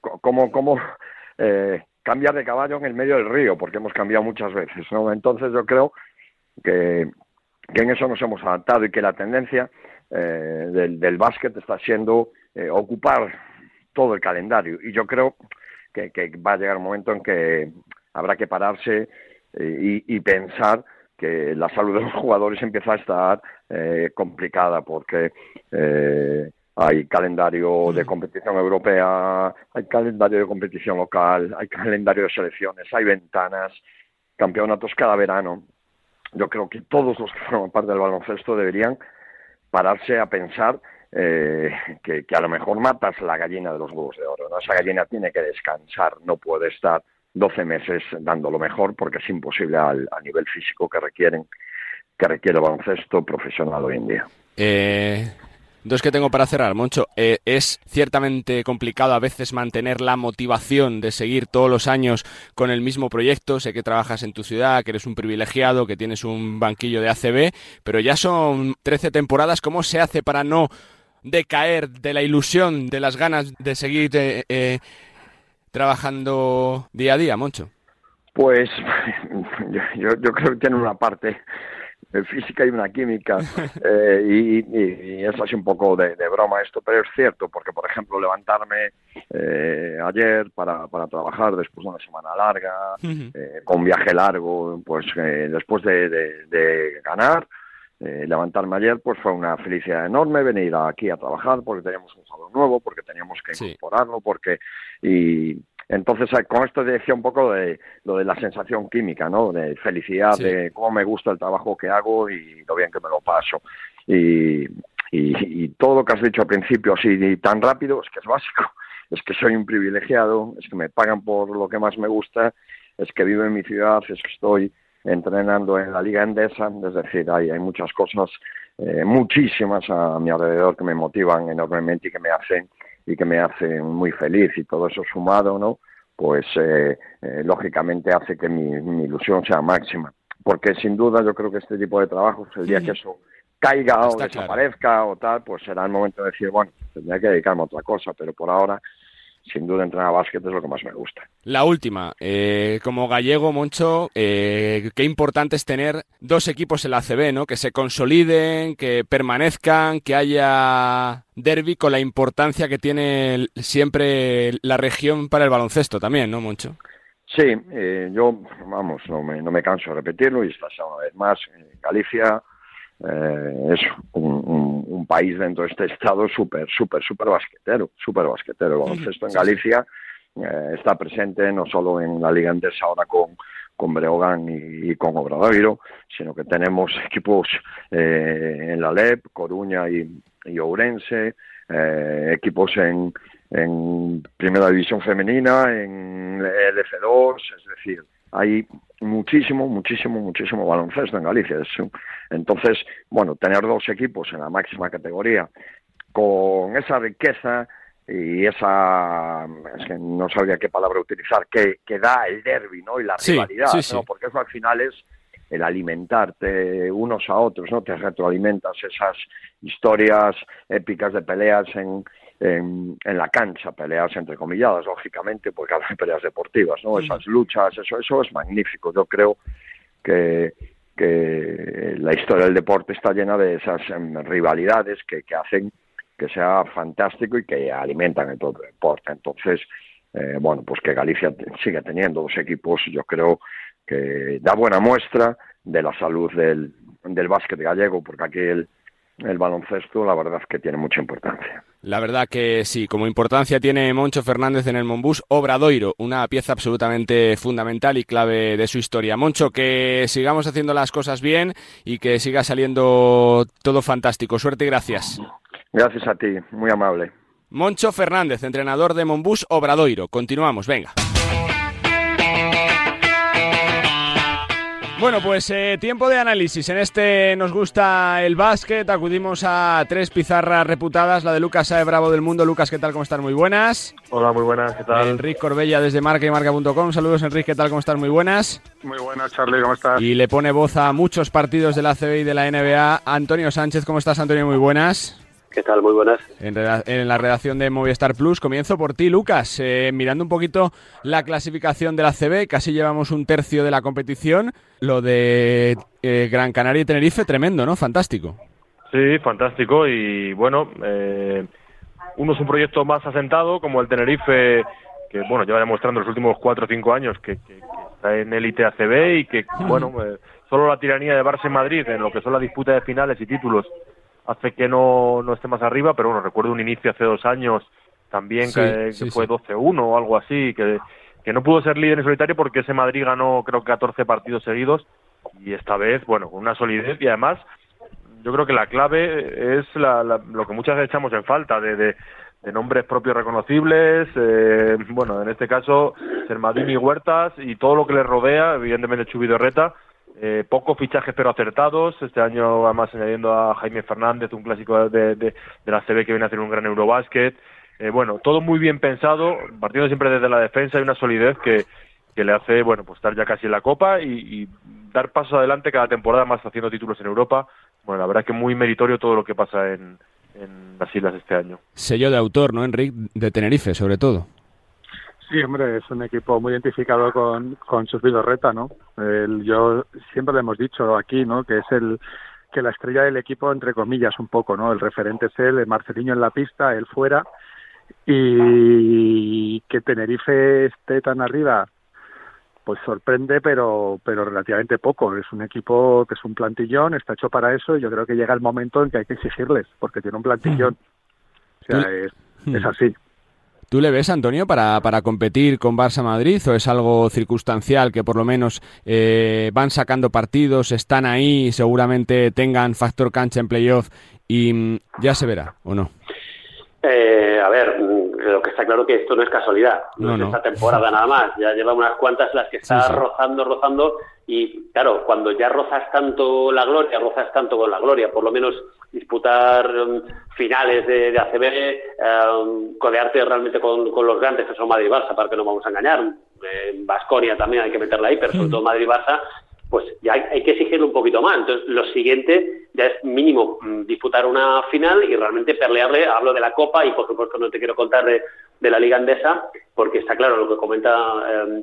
cómo, cómo eh, cambiar de caballo en el medio del río, porque hemos cambiado muchas veces, ¿no? Entonces yo creo que, que en eso nos hemos adaptado y que la tendencia eh, del, del básquet está siendo eh, ocupar todo el calendario y yo creo que, que, va a llegar un momento en que habrá que pararse y, y pensar que la salud de los jugadores empieza a estar eh, complicada porque eh, hay calendario de mm. competición europea, hay calendario de competición local, hay calendario de selecciones, hay ventanas, campeonatos cada verano. Yo creo que todos los que forman parte del baloncesto deberían pararse a pensar eh, que, que, a lo mejor matas la gallina de los huevos de oro. ¿no? Esa gallina tiene que descansar, no puede estar 12 meses dando lo mejor porque es imposible al, a nivel físico que requieren que requiere el baloncesto profesional hoy en día. Eh, dos que tengo para cerrar, Moncho. Eh, es ciertamente complicado a veces mantener la motivación de seguir todos los años con el mismo proyecto. Sé que trabajas en tu ciudad, que eres un privilegiado, que tienes un banquillo de ACB, pero ya son 13 temporadas. ¿Cómo se hace para no decaer de la ilusión, de las ganas de seguir eh, eh trabajando día a día, Moncho? Pues yo, yo, creo que tiene una parte física y una química eh, y, es así un poco de, broma esto, pero es cierto, porque por ejemplo levantarme eh, ayer para, para trabajar después de una semana larga, eh, con viaje largo, pues después de, de ganar, levantarme ayer pues fue una felicidad enorme venir aquí a trabajar porque teníamos un jugador nuevo, porque teníamos que incorporarlo, porque y entonces, eh, con esto decía un poco de lo de la sensación química, ¿no? De felicidad, de cómo me gusta el trabajo que hago y lo bien que me lo paso. Y, y, todo lo que has dicho al principio, así tan rápido, es que es básico. Es que soy un privilegiado, es que me pagan por lo que más me gusta, es que vivo en mi ciudad, es que estoy entrenando en la Liga Endesa, es decir, hay, hay muchas cosas, eh, muchísimas a mi alrededor que me motivan enormemente y que me hacen y que me hace muy feliz y todo eso sumado, ¿no? Pues eh, eh, lógicamente hace que mi, ilusión sea máxima. Porque sin duda yo creo que este tipo de trabajos, el día que eso caiga o desaparezca o tal, pues será el momento de decir, bueno, tendría que dedicarme a otra cosa, pero por ahora sin duda entrenar básquet es lo que más me gusta. La última, eh, como gallego, Moncho, eh, qué importante es tener dos equipos en la ACB, ¿no? Que se consoliden, que permanezcan, que haya derby con la importancia que tiene siempre la región para el baloncesto también, ¿no, Moncho? Sí, eh, yo, vamos, no me, no me canso de repetirlo y esta una vez más, Galicia eh, es un, país dentro de este estado súper, súper, súper basquetero, súper basquetero. El baloncesto en Galicia eh, está presente no solo en la Liga Endesa ahora con, con Breogán y, con Obradoiro, sino que tenemos equipos eh, en la LEP, Coruña y, y Ourense, equipos en, en Primera División Femenina, en LF2, es decir, hay muchísimo, muchísimo, muchísimo baloncesto en Galicia. Entonces, bueno, tener dos equipos en la máxima categoría con esa riqueza y esa, es que no sabría qué palabra utilizar, que, que da el derby, ¿no? Y la rivalidad, ¿no? Porque eso al final es el alimentarte unos a otros, ¿no? Te retroalimentas esas historias épicas de peleas en, en, la cancha, peleas entre comilladas, lógicamente, porque hay peleas deportivas, ¿no? Esas luchas, eso, eso es magnífico. Yo creo que, que la historia del deporte está llena de esas em, rivalidades que, que hacen que sea fantástico y que alimentan el propio deporte. Entonces, eh, bueno, pues que Galicia siga teniendo dos equipos, yo creo que da buena muestra de la salud del, del básquet gallego, porque aquí el, el baloncesto, la verdad es que tiene mucha importancia. La verdad que sí, como importancia tiene Moncho Fernández en el Monbús, Obradoiro, una pieza absolutamente fundamental y clave de su historia. Moncho, que sigamos haciendo las cosas bien y que siga saliendo todo fantástico. Suerte y gracias. Gracias a ti, muy amable. Moncho Fernández, entrenador de Monbús Obradoiro. Continuamos, venga. Bueno, pues eh, tiempo de análisis. En este nos gusta el básquet. Acudimos a tres pizarras reputadas. La de Lucas Sae Bravo del Mundo. Lucas, ¿qué tal? ¿Cómo están? Muy buenas. Hola, muy buenas. ¿Qué tal? Enrique Corbella desde marca y marca.com. Saludos, Enrique. ¿Qué tal? ¿Cómo están? Muy buenas. Muy buenas, Charlie. ¿Cómo estás? Y le pone voz a muchos partidos de la CB y de la NBA. Antonio Sánchez, ¿cómo estás, Antonio? Muy buenas. ¿Qué tal? Muy buenas. En, la redacción de Movistar Plus, comienzo por ti, Lucas. Eh, mirando un poquito la clasificación de la CB, casi llevamos un tercio de la competición. Lo de eh, Gran Canaria y Tenerife, tremendo, ¿no? Fantástico. Sí, fantástico. Y bueno, eh, uno es un proyecto más asentado, como el Tenerife, que bueno, lleva demostrando los últimos cuatro o cinco años que, está en élite ACB y que, bueno, solo la tiranía de Barça y Madrid en lo que son la disputa de finales y títulos hace que no, no esté más arriba, pero bueno, recuerdo un inicio hace dos años también que, fue 12-1 o algo así, que, que no pudo ser líder en solitario porque ese Madrid ganó creo que 14 partidos seguidos y esta vez, bueno, con una solidez y además yo creo que la clave es la, lo que muchas veces echamos en falta de, de, nombres propios reconocibles, eh, bueno, en este caso Sermadini y Huertas y todo lo que les rodea, evidentemente Chubido Reta, eh, pocos fichajes pero acertados. Este año, además, añadiendo a Jaime Fernández, un clásico de, de, la CB que viene a hacer un gran Eurobásquet. Eh, bueno, todo muy bien pensado, partiendo siempre desde la defensa y una solidez que, que le hace, bueno, pues estar ya casi en la Copa y, dar pasos adelante cada temporada más haciendo títulos en Europa. Bueno, la verdad que muy meritorio todo lo que pasa en, en las islas este año. Sello de autor, ¿no, Enrique? De Tenerife, sobre todo. Sí, hombre, es un equipo muy identificado con, con sus Vidorreta, ¿no? El, yo siempre lo hemos dicho aquí, ¿no? Que es el que la estrella del equipo, entre comillas, un poco, ¿no? El referente es él, el Marceliño en la pista, él fuera, y que Tenerife esté tan arriba, pues sorprende, pero, pero relativamente poco. Es un equipo que es un plantillón, está hecho para eso, y yo creo que llega el momento en que hay que exigirles, porque tiene un plantillón. O sea, es, es así. ¿Tú le ves, Antonio, para, para competir con Barça Madrid o es algo circunstancial que por lo menos eh, van sacando partidos, están ahí, seguramente tengan factor cancha en playoff y mm, ya se verá o no? Eh, a ver, mm, lo que está claro que esto no es casualidad, no, es esta temporada nada más, ya lleva unas cuantas las que está rozando, rozando y claro, cuando ya rozas tanto la gloria, rozas tanto con la gloria, por lo menos disputar um, finales de, de ACB, um, codearte realmente con, con, los grandes que son Madrid y Barça, para que no vamos a engañar. En Basconia también hay que meterla ahí, pero sobre todo Madrid y Barça, pues ya hay, que exigirlo un poquito más. Entonces, lo siguiente ya es mínimo mm, disputar una final y realmente pelearle. Hablo de la Copa y, por supuesto, no te quiero contar de, de la Liga Andesa, porque está claro lo que comenta. Eh,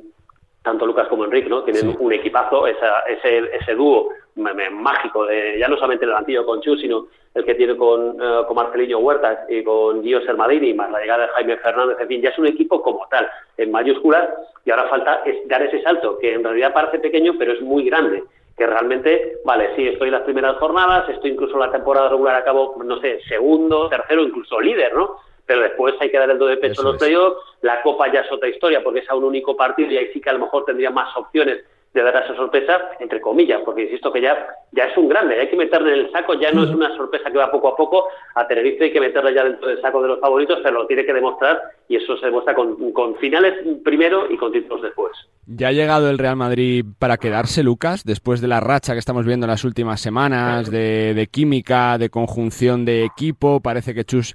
tanto Lucas como Enrique, ¿no? Tienen un equipazo, esa, ese, ese dúo mágico, de, ya no solamente el banquillo con Chu, sino el que tiene con, uh, con Marcelino Huertas y con Gio Sermadini, más la llegada de Jaime Fernández, en fin, ya es un equipo como tal, en mayúsculas, y ahora falta es dar ese salto, que en realidad parece pequeño, pero es muy grande que realmente, vale, sí, estoy en las primeras jornadas, estoy incluso en la temporada regular a cabo, no sé, segundo, tercero, incluso líder, ¿no? pero después hay que dar el do de pecho en los playoffs. La Copa ya es otra historia porque es a un único partido y ahí sí que a lo mejor tendría más opciones de dar esa sorpresa, entre comillas, porque insisto que ya, ya es un grande, hay que meterle en el saco, ya no es una sorpresa que va poco a poco, a Tenerife hay que meterle ya dentro del saco de los favoritos, pero lo tiene que demostrar y eso se demuestra con, con finales primero y con títulos después. Ya ha llegado el Real Madrid para quedarse, Lucas, después de la racha que estamos viendo en las últimas semanas, de, de química, de conjunción de equipo, parece que Chus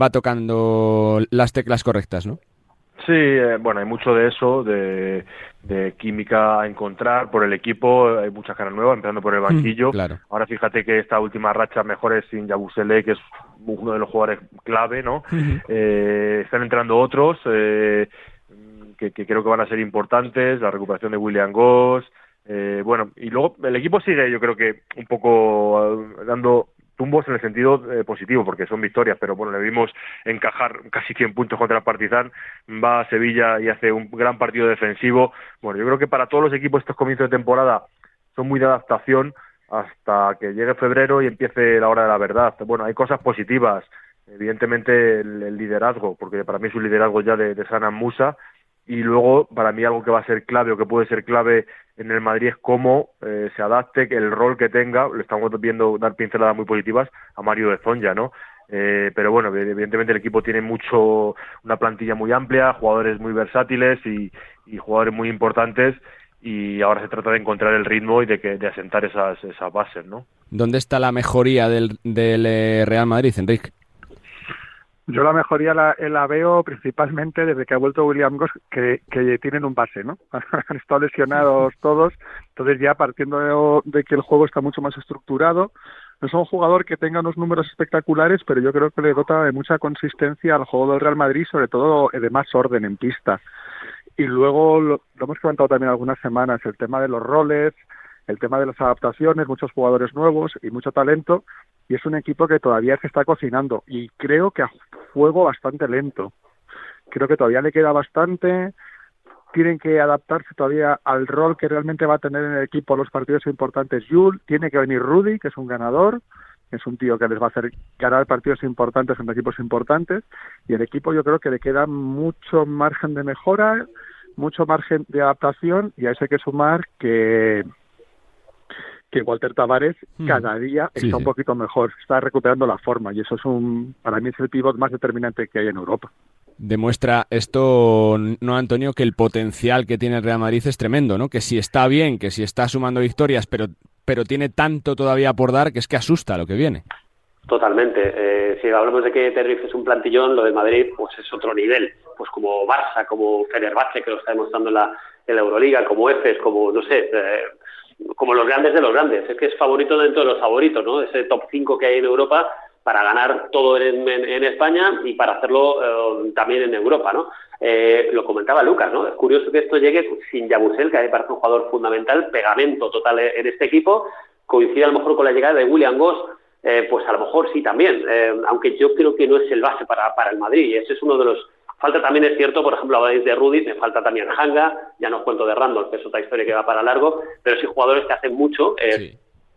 va tocando las teclas correctas, ¿no? Sí, eh, bueno, hay mucho de eso, de, química a encontrar por el equipo, hay muchas caras nuevas, empezando por el mm, banquillo. Ahora fíjate que esta última racha mejor es sin Yabusele, que es uno de los jugadores clave, ¿no? eh, están entrando otros eh, que, que, creo que van a ser importantes, la recuperación de William Goss, eh, bueno, y luego el equipo sigue, yo creo que un poco dando tumbos en el sentido eh, positivo, porque son victorias, pero bueno, le vimos encajar casi 100 puntos contra el Partizan, va a Sevilla y hace un gran partido defensivo. Bueno, yo creo que para todos los equipos estos comienzos de temporada son muy de adaptación hasta que llegue febrero y empiece la hora de la verdad. Bueno, hay cosas positivas, evidentemente el, liderazgo, porque para mí es un liderazgo ya de, de Sana Musa, y luego para mí algo que va a ser clave o que puede ser clave en el Madrid es cómo eh, se adapte, el rol que tenga, le estamos viendo dar pinceladas muy positivas a Mario de Zonja, ¿no? Eh, pero bueno, evidentemente el equipo tiene mucho, una plantilla muy amplia, jugadores muy versátiles y, jugadores muy importantes y ahora se trata de encontrar el ritmo y de, que, de asentar esas, esas bases, ¿no? ¿Dónde está la mejoría del, del eh, Real Madrid, Enrique? Yo la mejoría la, la, veo principalmente desde que ha vuelto William Goss, que, que tienen un base, ¿no? Han estado lesionados todos, entonces ya partiendo de, que el juego está mucho más estructurado, no es un jugador que tenga unos números espectaculares, pero yo creo que le dota de mucha consistencia al juego del Real Madrid, sobre todo de más orden en pista. Y luego lo, lo hemos comentado también algunas semanas, el tema de los roles, el tema de las adaptaciones, muchos jugadores nuevos y mucho talento, y es un equipo que todavía se está cocinando y creo que a juego bastante lento. Creo que todavía le queda bastante, tienen que adaptarse todavía al rol que realmente va a tener en el equipo los partidos importantes. Yul, tiene que venir Rudy, que es un ganador, es un tío que les va a hacer ganar partidos importantes en equipos importantes, y el equipo yo creo que le queda mucho margen de mejora, mucho margen de adaptación, y a eso hay que sumar que que Walter Tavares hmm. cada día está un poquito mejor, está recuperando la forma y eso es un, para mí es el pivot más determinante que hay en Europa. Demuestra esto, no Antonio, que el potencial que tiene el Real Madrid es tremendo, ¿no? Que si está bien, que si está sumando victorias, pero, pero tiene tanto todavía por dar que es que asusta lo que viene. Totalmente. Eh, si hablamos de que Tenerife es un plantillón, lo de Madrid pues es otro nivel. Pues como Barça, como Fenerbahce, que lo está demostrando en la, en la Euroliga, como Efes, como, no sé, eh, como los grandes de los grandes. Es que es favorito dentro de los favoritos, ¿no? Ese top 5 que hay en Europa, para ganar todo en, España y para hacerlo eh, también en Europa, ¿no? Eh, lo comentaba Lucas, ¿no? Es curioso que esto llegue sin Yabusel, que a mí parece un jugador fundamental, pegamento total en este equipo, coincide a lo mejor con la llegada de William Goss, eh, pues a lo mejor sí también, aunque yo creo que no es el base para, para el Madrid, ese es uno de los Falta también, es cierto, por ejemplo, habláis de Rudy, me falta también Hanga, ya no os cuento de Randall, que es otra historia que va para largo, pero sí jugadores que hacen mucho. Eh,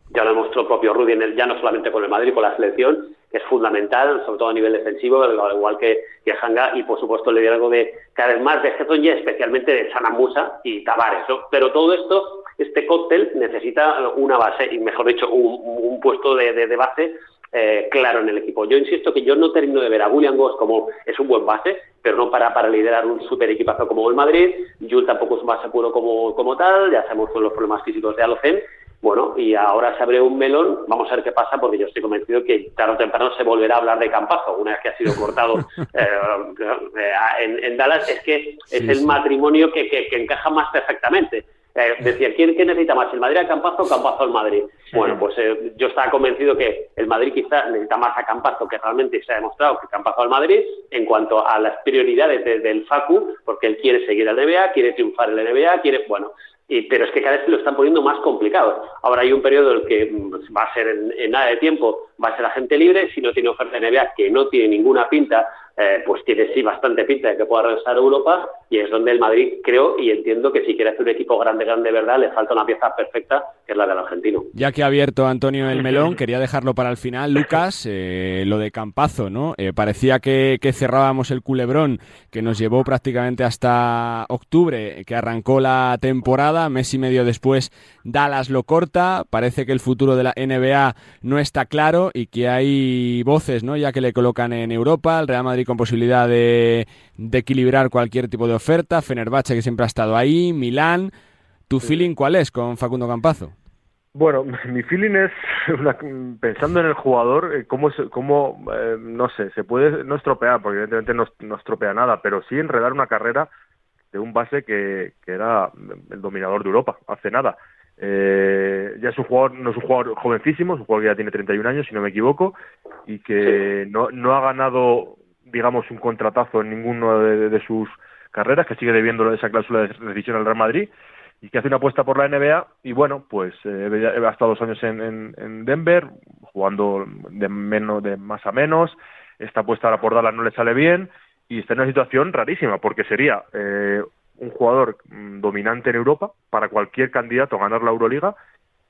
ya lo demostró el propio Rudy, en ya no solamente con el Madrid, con la selección, que es fundamental, sobre todo a nivel defensivo, al igual que, que Hanga, y por supuesto el liderazgo de cada vez más de y especialmente de Sanamusa y Tavares. Pero todo esto, este cóctel necesita una base, y mejor dicho, un, puesto de, de base eh, claro en el equipo. Yo insisto que yo no termino de ver a William Goss como es un buen base, pero no para, para liderar un super equipazo como el Madrid. Jules tampoco es un base puro como, como tal, ya sabemos los problemas físicos de Alocen. Bueno, y ahora se abre un melón, vamos a ver qué pasa, porque yo estoy convencido que tarde o temprano se volverá a hablar de Campazo, una vez que ha sido cortado eh, en, Dallas, es que es el matrimonio que, que encaja más perfectamente. Eh, decía, ¿quién, necesita más, el Madrid a Campazo o Campazo al Madrid? Bueno, pues eh, yo estaba convencido que el Madrid quizá necesita más a Campazo, que realmente se ha demostrado que Campazo al Madrid, en cuanto a las prioridades del Facu, porque él quiere seguir al NBA, quiere triunfar en la NBA, quiere, bueno, y, pero es que cada vez lo están poniendo más complicado. Ahora hay un periodo en el que mm, va a ser en, nada de tiempo, va a ser agente libre, si no tiene oferta de NBA, que no tiene ninguna pinta, eh, pues tiene sí bastante pinta de que pueda regresar a Europa y es donde el Madrid creo y entiendo que si quiere hacer un equipo grande, grande, verdad, le falta una pieza perfecta que es la del argentino. Ya que ha abierto Antonio el melón, quería dejarlo para el final. Lucas, eh, lo de Campazo, ¿no? Eh, parecía que, que, cerrábamos el culebrón que nos llevó prácticamente hasta octubre, que arrancó la temporada, mes y medio después Dallas lo corta, parece que el futuro de la NBA no está claro y que hay voces, ¿no? Ya que le colocan en Europa, el Real Madrid con posibilidad de, equilibrar cualquier tipo de oferta, Fenerbahce que siempre ha estado ahí, Milán. ¿Tu feeling cuál es con Facundo Campazo? Bueno, mi feeling es, pensando en el jugador, eh, cómo, cómo eh, no sé, se puede no estropear, porque evidentemente no, no, estropea nada, pero sí enredar una carrera de un base que, que era el dominador de Europa, hace nada. Eh, ya es un jugador, no es un jugador jovencísimo, es un jugador que ya tiene 31 años, si no me equivoco, y que no, no ha ganado digamos, un contratazo en ninguna de, sus carreras, que sigue debiendo esa cláusula de decisión al Real Madrid y que hace una apuesta por la NBA y bueno, pues eh, ha estado dos años en, Denver jugando de menos de más a menos, esta apuesta ahora por Dallas no le sale bien y está en una situación rarísima porque sería eh, un jugador mm, dominante en Europa para cualquier candidato a ganar la Euroliga.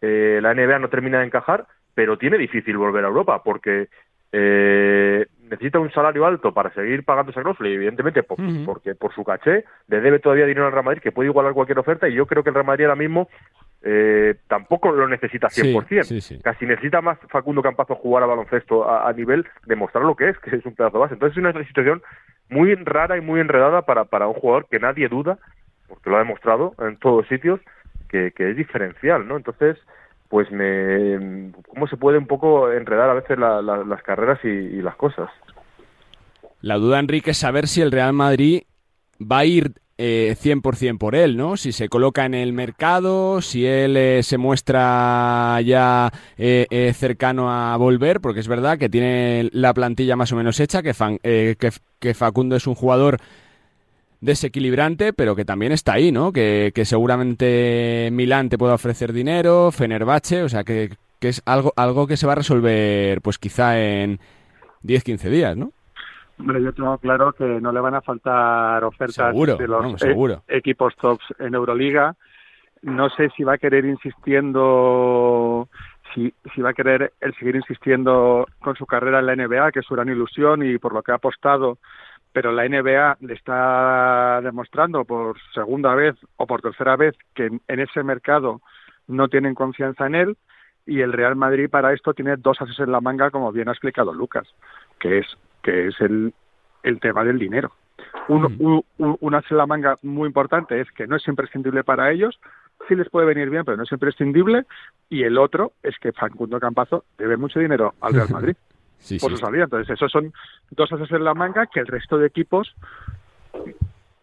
Eh, la NBA no termina de encajar, pero tiene difícil volver a Europa porque eh, necesita un salario alto para seguir pagando esa cláusula y evidentemente porque por su caché le debe todavía dinero al Real Madrid que puede igualar cualquier oferta y yo creo que el Real Madrid ahora mismo eh, tampoco lo necesita 100%. Casi necesita más Facundo Campazo jugar a baloncesto a, nivel de mostrar lo que es, que es un pedazo de base. Entonces es una situación muy rara y muy enredada para, para un jugador que nadie duda, porque lo ha demostrado en todos sitios, que, que es diferencial, ¿no? Entonces pues me cómo se puede un poco enredar a veces las carreras y, las cosas. La duda, Enrique, es saber si el Real Madrid va a ir eh, 100% por él, ¿no? Si se coloca en el mercado, si él eh, se muestra ya eh, eh, cercano a volver, porque es verdad que tiene la plantilla más o menos hecha, que, que Facundo es un jugador desequilibrante, pero que también está ahí, ¿no? Que, seguramente Milán te pueda ofrecer dinero, Fenerbahce, o sea, que, es algo, algo que se va a resolver, pues quizá en 10, 15 días, ¿no? Hombre, yo tengo claro que no le van a faltar ofertas de los e-, equipos tops en Euroliga. No sé si va a querer insistiendo, si, si va a querer el seguir insistiendo con su carrera en la NBA, que es su gran ilusión y por lo que ha apostado pero la NBA le está demostrando por segunda vez o por tercera vez que en ese mercado no tienen confianza en él y el Real Madrid para esto tiene dos ases en la manga, como bien ha explicado Lucas, que es que es el, el tema del dinero. Un, mm. un, un as en la manga muy importante es que no es imprescindible para ellos, sí les puede venir bien, pero no es imprescindible, y el otro es que Facundo Campazo debe mucho dinero al Real Madrid. Por su salida. Entonces, esos son dos ases en la manga que el resto de equipos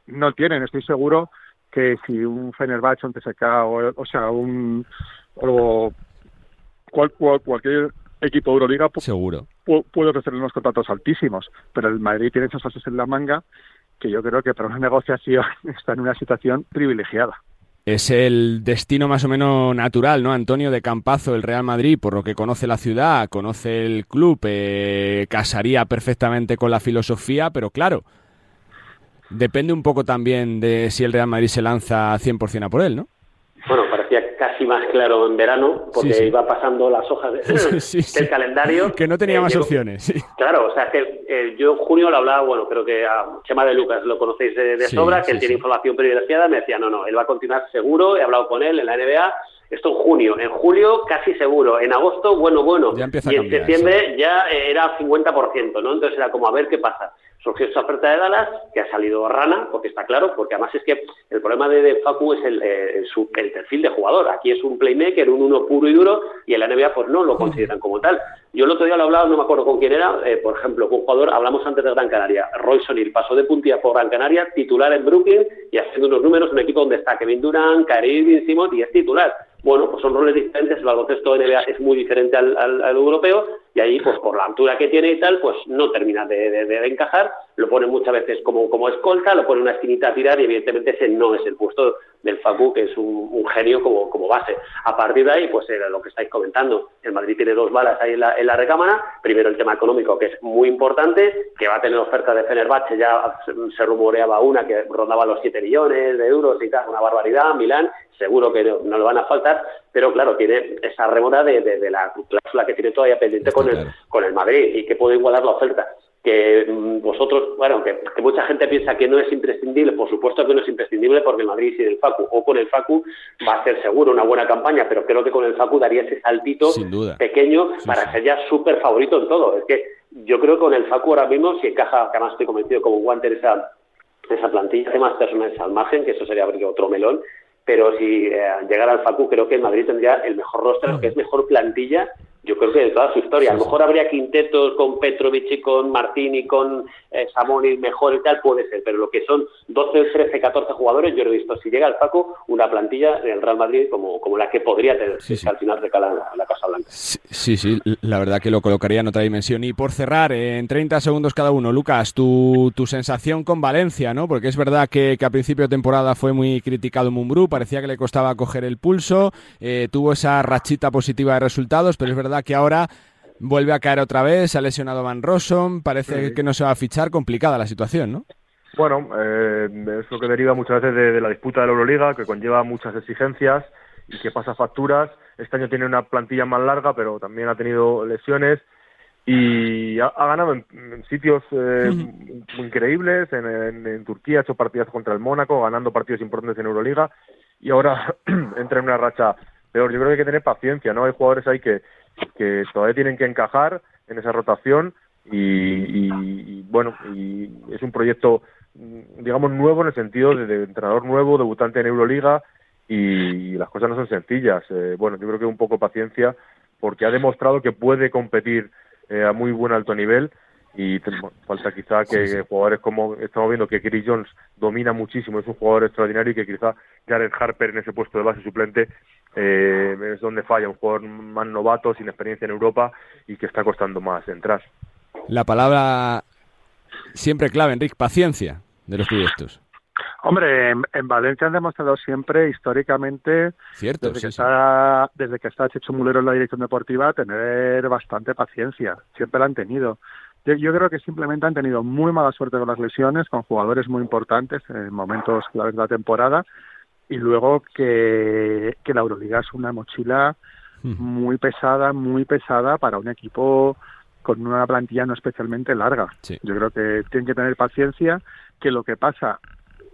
no tienen. Estoy seguro que si un Fenerbahce, un TSK, o, o sea, un o cual, cualquier equipo de Euroliga seguro puede ofrecerle unos contratos altísimos, pero el Madrid tiene esos ases en la manga que yo creo que para una negociación está en una situación privilegiada. Es el destino más o menos natural, ¿no, Antonio? De Campazo, el Real Madrid, por lo que conoce la ciudad, conoce el club, eh, casaría perfectamente con la filosofía, pero claro, depende un poco también de si el Real Madrid se lanza 100% a por él, ¿no? Bueno, parecía casi más claro en verano, porque iba pasando las hojas del calendario. Que no tenía eh, más opciones. Claro, o sea, que eh, yo en junio lo hablaba, bueno, creo que a Chema de Lucas lo conocéis de, sobra, que él tiene información privilegiada, me decía, no, no, él va a continuar seguro, he hablado con él en la NBA, esto en junio, en julio casi seguro, en agosto, bueno, bueno, y en septiembre ya era 50%, ¿no? Entonces era como a ver qué pasa surgió esta oferta de Dallas, que ha salido rana, porque está claro, porque además es que el problema de, Facu es el, eh, el, perfil de jugador. Aquí es un playmaker, un uno puro y duro, y en la NBA pues no lo consideran como tal. Yo el otro día lo hablaba, no me acuerdo con quién era, eh, por ejemplo, con un jugador, hablamos antes de Gran Canaria, Royce O'Neill pasó de puntilla por Gran Canaria, titular en Brooklyn y haciendo unos números un equipo donde está Kevin Durant, Kyrie Simon y es titular. Bueno, pues son roles diferentes, el baloncesto NBA es muy diferente al, al, europeo y ahí, pues por la altura que tiene y tal, pues no termina de, de, encajar, lo pone muchas veces como, como escolta, lo pone una esquinita a tirar y evidentemente ese no es el puesto del Facu, que es un, genio como, como, base. A partir de ahí, pues era lo que estáis comentando. El Madrid tiene dos balas ahí en la, en la recámara. Primero el tema económico, que es muy importante, que va a tener oferta de Fenerbahce. Ya se rumoreaba una que rondaba los 7 millones de euros y tal, una barbaridad. Milán, seguro que no, le van a faltar, pero claro, tiene esa remora de, de, la cláusula que tiene todavía pendiente con el, con el Madrid y que puede igualar la oferta que mm, vosotros, bueno, que, mucha gente piensa que no es imprescindible, por supuesto que no es imprescindible porque el Madrid sin el Facu o con el Facu va a ser seguro una buena campaña, pero creo que con el Facu daría ese saltito pequeño para ser ya súper favorito en todo. Es que yo creo que con el Facu ahora mismo, si encaja, que además estoy convencido como un guante esa, esa plantilla, de más personas al margen, que eso sería abrir otro melón, pero si eh, llegara al Facu creo que el Madrid tendría el mejor rostro, que es mejor plantilla yo creo que de toda su historia. A lo mejor habría quintetos con Petrovic y con Martín y con eh, Samonis mejor y tal, puede ser, pero lo que son 12, 13, 14 jugadores, yo he visto, si llega al Paco, una plantilla en el Real Madrid como, como la que podría tener al final de la, la Casa Blanca. Sí, sí, la verdad que lo colocaría en otra dimensión. Y por cerrar, en 30 segundos cada uno, Lucas, tu, tu sensación con Valencia, ¿no? Porque es verdad que, que a principio de temporada fue muy criticado Mumbrú, parecía que le costaba coger el pulso, eh, tuvo esa rachita positiva de resultados, pero es verdad que ahora vuelve a caer otra vez, se ha lesionado Van Rossum, parece que no se va a fichar, complicada la situación, ¿no? Bueno, eh, es lo que deriva muchas veces de, la disputa de la Euroliga, que conlleva muchas exigencias y que pasa facturas. Este año tiene una plantilla más larga, pero también ha tenido lesiones y ha, ganado en, sitios eh, increíbles. En, Turquía ha hecho partidas contra el Mónaco, ganando partidos importantes en Euroliga y ahora entra en una racha peor. Yo creo que hay que tener paciencia, ¿no? Hay jugadores ahí que, que todavía tienen que encajar en esa rotación y, bueno, y es un proyecto, digamos, nuevo en el sentido de, entrenador nuevo, debutante en Euroliga y las cosas no son sencillas. Eh, bueno, yo creo que un poco paciencia porque ha demostrado que puede competir eh, a muy buen alto nivel y falta quizá que jugadores como estamos viendo que Chris Jones domina muchísimo, es un jugador extraordinario y que quizá Jared Harper en ese puesto de base suplente eh, es donde falla, un jugador más novato, sin experiencia en Europa y que está costando más entrar. La palabra siempre clave, Enrique, paciencia de los proyectos. Hombre, en, Valencia han demostrado siempre, históricamente, Cierto, desde, que Está, desde que está Checho Mulero en la dirección deportiva, tener bastante paciencia. Siempre la han tenido. Yo, yo, creo que simplemente han tenido muy mala suerte con las lesiones, con jugadores muy importantes en momentos claves de la temporada y luego que, que la Euroliga es una mochila muy pesada, muy pesada para un equipo con una plantilla no especialmente larga. Yo creo que tienen que tener paciencia, que lo que pasa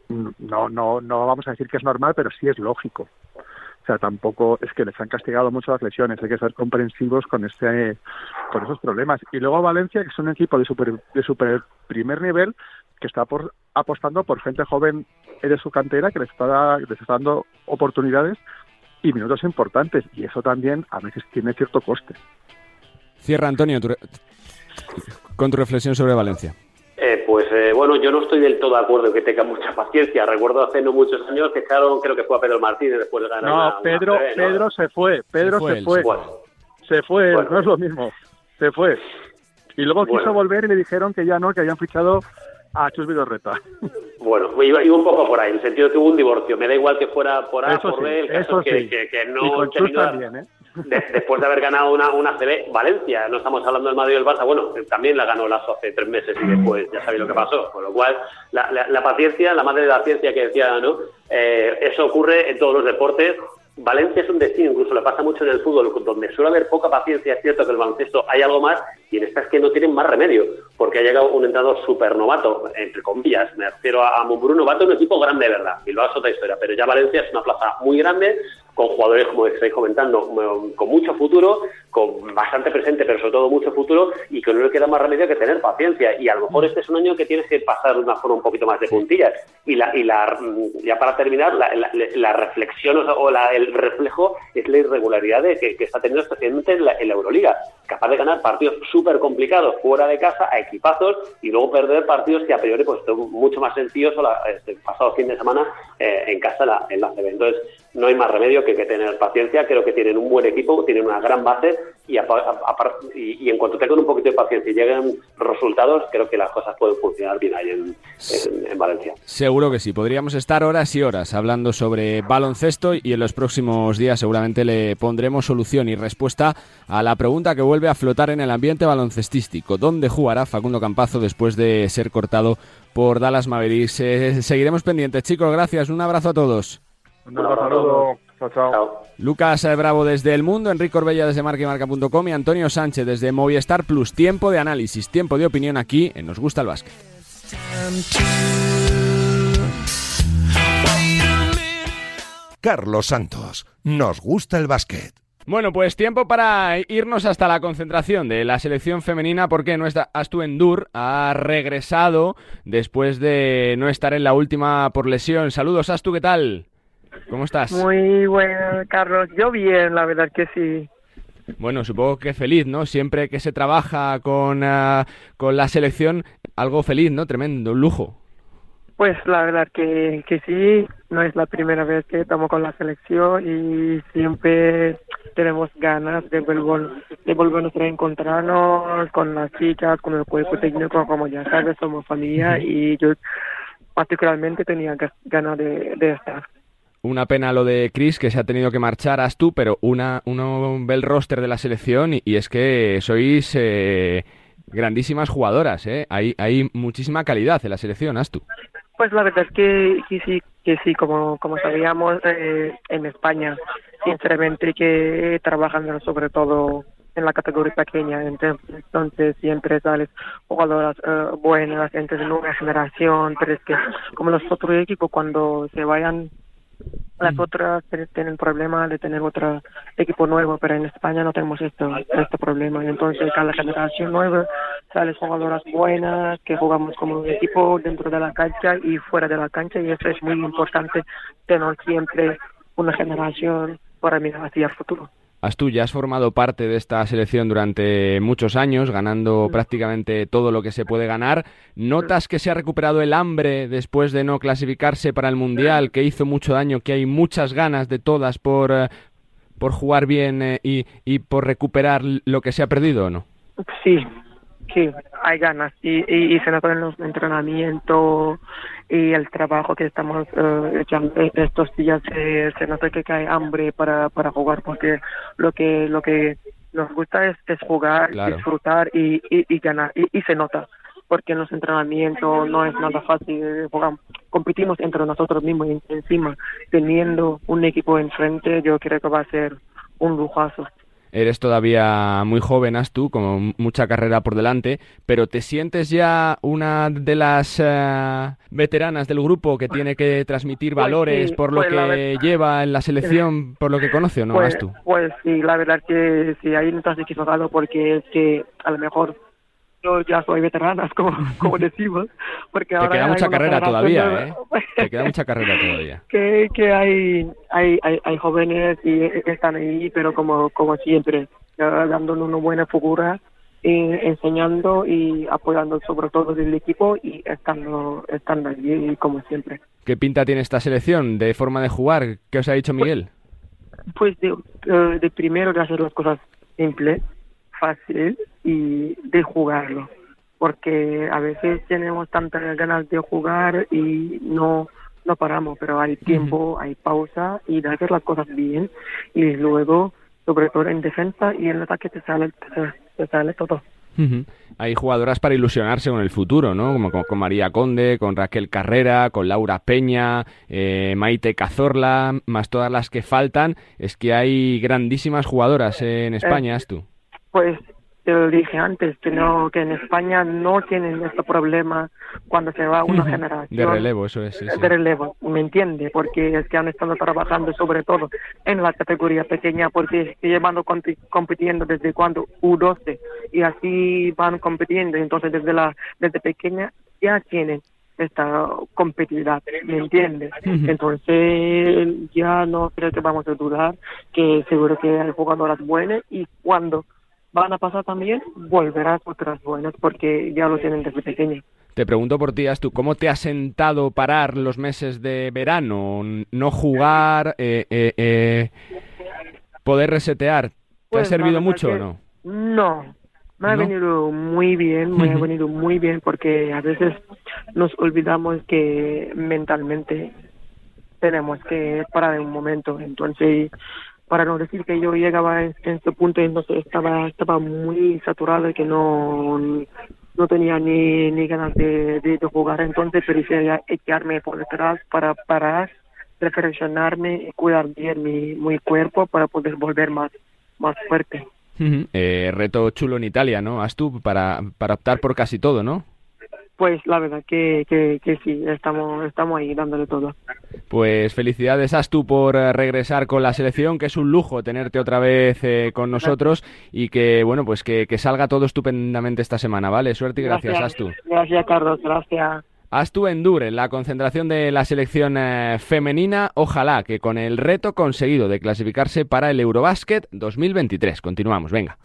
no no no vamos a decir que es normal, pero sí es lógico. O sea, tampoco es que les han castigado mucho las lesiones, hay que ser comprensivos con este con esos problemas. Y luego Valencia, que es un equipo de super de super primer nivel que está por, apostando por gente joven de su cantera que les está, les está dando oportunidades y minutos importantes y eso también a veces tiene cierto coste. Cierra Antonio con tu reflexión sobre Valencia. Eh, pues eh, bueno, yo no estoy del todo de acuerdo en que tenga mucha paciencia. Recuerdo hace no muchos años que echaron, creo que fue a Pedro Martínez después de ganar. No, Pedro, Pedro se fue, Pedro se fue. Se fue, no es lo mismo. Se fue. y luego quiso volver y le dijeron que ya no, que habían fichado a Chus Vidorreta. Bueno, iba, un poco por ahí, en el sentido de que hubo un divorcio. Me da igual que fuera por A, por B, el caso que, que, no y con Chus también, ¿eh? después de haber ganado una, una CB, Valencia, no estamos hablando del Madrid y del Barça, bueno, también la ganó Lazo hace tres meses y después ya sabéis lo que pasó. Con lo cual, la, la, paciencia, la madre de la ciencia que decía, ¿no? Eh, eso ocurre en todos los deportes. Valencia es un destino, incluso le pasa mucho en el fútbol, donde suele haber poca paciencia, es cierto que el baloncesto hay algo más, y en esta es que no tienen más remedio, porque ha llegado un entrenador súper novato, entre comillas, me refiero a, a novato, un equipo grande de verdad, y lo hace otra historia, pero ya Valencia es una plaza muy grande, con jugadores, como estáis comentando, con mucho futuro, con bastante presente, pero sobre todo mucho futuro, y que no le queda más remedio que tener paciencia. Y a lo mejor este es un año que tienes que pasar de una forma un poquito más de puntillas. Y, la, y la, ya para terminar, la, reflexión o, el reflejo es la irregularidad de que, está teniendo especialmente en la, Euroliga. Capaz de ganar partidos súper complicados fuera de casa a equipazos y luego perder partidos que a priori pues son mucho más sencillos o este pasado fin de semana eh, en casa la, en la CB. Entonces, no hay más remedio que, que tener paciencia. Creo que tienen un buen equipo, tienen una gran base y, y, en cuanto tengan un poquito de paciencia y lleguen resultados, creo que las cosas pueden funcionar bien ahí en, en, Valencia. Seguro que sí. Podríamos estar horas y horas hablando sobre baloncesto y en los próximos días seguramente le pondremos solución y respuesta a la pregunta que vuelve a flotar en el ambiente baloncestístico. ¿Dónde jugará Facundo Campazo después de ser cortado por Dallas Mavericks? Eh, seguiremos pendientes, chicos. Gracias. Un abrazo a todos. Un saludo. Chao, chao. Lucas Bravo desde El Mundo, Enrique Orbella desde marquimarca.com y Antonio Sánchez desde Movistar Plus. Tiempo de análisis, tiempo de opinión aquí en Nos Gusta el Básquet. Carlos Santos, Nos Gusta el Básquet. Bueno, pues tiempo para irnos hasta la concentración de la selección femenina porque nuestra Astu Endur ha regresado después de no estar en la última por lesión. Saludos Astu, ¿qué tal? ¿Cómo estás? Muy bueno, Carlos. Yo bien, la verdad que sí. Bueno, supongo que feliz, ¿no? Siempre que se trabaja con, ah, con la selección, algo feliz, ¿no? Tremendo, un lujo. Pues la verdad que, que sí, no es la primera vez que estamos con la selección y siempre tenemos ganas de volver, de volvernos a encontrarnos con las chicas, con el cuerpo técnico, como ya sabes, somos familia y yo particularmente tenía ganas de, de estar. Una pena lo de Chris, que se ha tenido que marchar, as tú, pero una, uno ve el roster de la selección y, es que sois eh, grandísimas jugadoras, ¿eh? Hay, hay muchísima calidad en la selección, as tú. Pues la verdad es que, sí, que sí, como, como sabíamos, eh, en España, sinceramente, que trabajan sobre todo en la categoría pequeña, entonces siempre sales jugadoras eh, buenas, entre de nueva generación, pero es que como los otros equipos cuando se vayan las mm. otras tienen el problema de tener otro equipo nuevo, pero en España no tenemos esto, este problema. Y entonces cada generación nueva sale jugadoras buenas, que jugamos como un equipo dentro de la cancha y fuera de la cancha. Y eso es muy importante, tener siempre una generación para mirar hacia el futuro. Astu, ya has formado parte de esta selección durante muchos años, ganando prácticamente todo lo que se puede ganar. ¿Notas que se ha recuperado el hambre después de no clasificarse para el Mundial, que hizo mucho daño, que hay muchas ganas de todas por, eh, por jugar bien eh, y, y por recuperar lo que se ha perdido o no? Sí, sí, hay ganas y, y, se nota en los entrenamientos y el trabajo que estamos eh, echando estos días se, se nota que hay hambre para, para jugar porque lo que lo que nos gusta es, es jugar, disfrutar y, y, ganar y, se nota porque en los entrenamientos no es nada fácil competimos entre nosotros mismos encima teniendo un equipo enfrente yo creo que va a ser un lujazo Eres todavía muy joven, tú, como mucha carrera por delante, pero ¿te sientes ya una de las eh, veteranas del grupo que tiene que transmitir pues valores por lo pues que lleva en la selección, por lo que conoce o no, pues, tú? Pues sí, la verdad que sí, ahí no estás equivocado porque es que a lo mejor yo ya soy veterana, como, como decimos. Porque Te queda mucha carrera todavía, ¿eh? Te queda mucha carrera todavía. Que, que hay, hay, hay, hay jóvenes y están ahí, pero como, como siempre, dándonos una buena figura, y enseñando y apoyando sobre todo del equipo y estando, estando allí como siempre. ¿Qué pinta tiene esta selección de forma de jugar? ¿Qué os ha dicho Miguel? Pues, pues de, de primero de hacer las cosas simples fácil y de jugarlo porque a veces tenemos tantas ganas de jugar y no no paramos, pero hay tiempo, hay pausa y de hacer las cosas bien y luego, sobre todo en defensa y en ataque te sale, te, sale todo. Hay jugadoras para ilusionarse con el futuro, ¿no? Como con, María Conde, con Raquel Carrera, con Laura Peña, eh, Maite Cazorla, más todas las que faltan. Es que hay grandísimas jugadoras en España, eh, tú. Pues te lo dije antes, que, no, que en España no tienen este problema cuando se va una generación. De relevo, eso es. De relevo, ¿me entiende? Porque es que han estado trabajando sobre todo en la categoría pequeña, porque llevan compitiendo desde cuando U12 y así van compitiendo. Entonces, desde, la, desde pequeña ya tienen esta competitividad, ¿me entiendes? Entonces, ya no creo que vamos a dudar que seguro que hay jugadoras buenas y cuando van a pasar también, volverás otras buenas porque ya lo tienen desde pequeño. Te pregunto por ti, Astu, ¿cómo te ha sentado parar los meses de verano? No jugar, eh, eh, eh, poder resetear. ¿Te ha pues servido mucho o no? No, me ha venido muy bien, me ha venido muy bien porque a veces nos olvidamos que mentalmente tenemos que parar en un momento. Entonces, para no decir que yo llegaba en, este punto y entonces estaba estaba muy saturado y que no no tenía ni, ni ganas de, de, jugar. Entonces prefería echarme por detrás para parar reflexionarme y cuidar bien mi, mi cuerpo para poder volver más más fuerte. Eh, reto chulo en Italia no has tú para para optar por casi todo no pues la verdad que, que, sí, estamos, estamos ahí dándole todo. Pues felicidades, Astu, por eh, regresar con la selección, que es un lujo tenerte otra vez eh, con nosotros y que, bueno, pues que, salga todo estupendamente esta semana, ¿vale? Suerte y gracias, Astu. Gracias, Carlos, gracias. Astu Endure, la concentración de la selección eh, femenina, ojalá que con el reto conseguido de clasificarse para el Eurobásquet 2023. Continuamos, venga.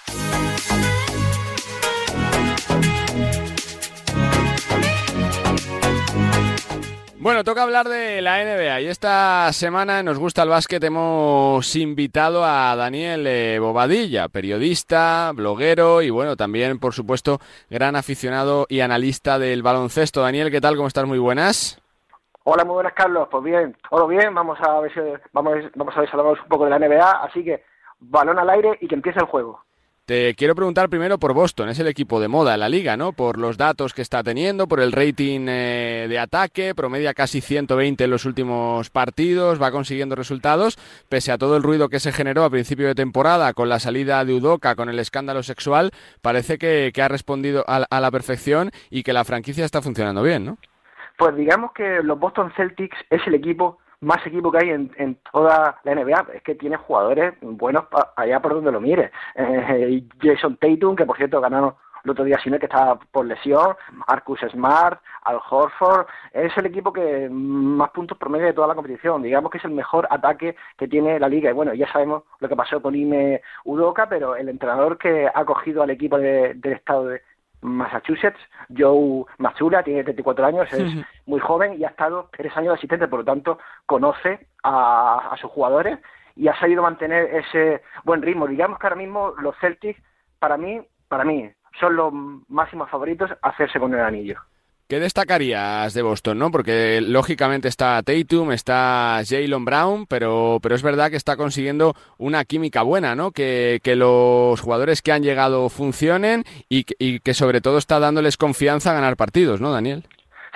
Bueno, toca hablar de la NBA y esta semana Nos Gusta el Básquet hemos invitado a Daniel eh, Bobadilla, periodista, bloguero y bueno, también por supuesto gran aficionado y analista del baloncesto. Daniel, ¿qué tal? ¿Cómo estás? Muy buenas. Hola, muy buenas Carlos. Pues bien, todo bien. Vamos a ver si vamos, a ver un poco de la NBA, así que balón al aire y que empiece el juego. Te quiero preguntar primero por Boston, es el equipo de moda en la liga, ¿no? Por los datos que está teniendo, por el rating eh, de ataque, promedia casi 120 en los últimos partidos, va consiguiendo resultados, pese a todo el ruido que se generó a principio de temporada con la salida de Udoca, con el escándalo sexual, parece que, ha respondido a, a la perfección y que la franquicia está funcionando bien, ¿no? Pues digamos que los Boston Celtics es el equipo más equipo que hay en, en, toda la NBA. Es que tiene jugadores buenos allá por donde lo mire. Eh, Jason Tatum, que por cierto ganaron el otro día sin que estaba por lesión, Marcus Smart, Al Horford, es el equipo que más puntos promedio de toda la competición, digamos que es el mejor ataque que tiene la liga y bueno, ya sabemos lo que pasó con Ime Udoka, pero el entrenador que ha cogido al equipo del estado de, Massachusetts, Joe Matsura, tiene 34 años, es muy joven y ha estado tres años de asistente, por lo tanto conoce a, sus jugadores y ha sabido mantener ese buen ritmo. Digamos que ahora mismo los Celtics, para mí, para mí, son los máximos favoritos a hacerse con el anillo. ¿Qué destacarías de Boston, no? Porque lógicamente está Tatum, está Jalen Brown, pero, pero es verdad que está consiguiendo una química buena, ¿no? Que, que los jugadores que han llegado funcionen y, y que sobre todo está dándoles confianza a ganar partidos, ¿no, Daniel?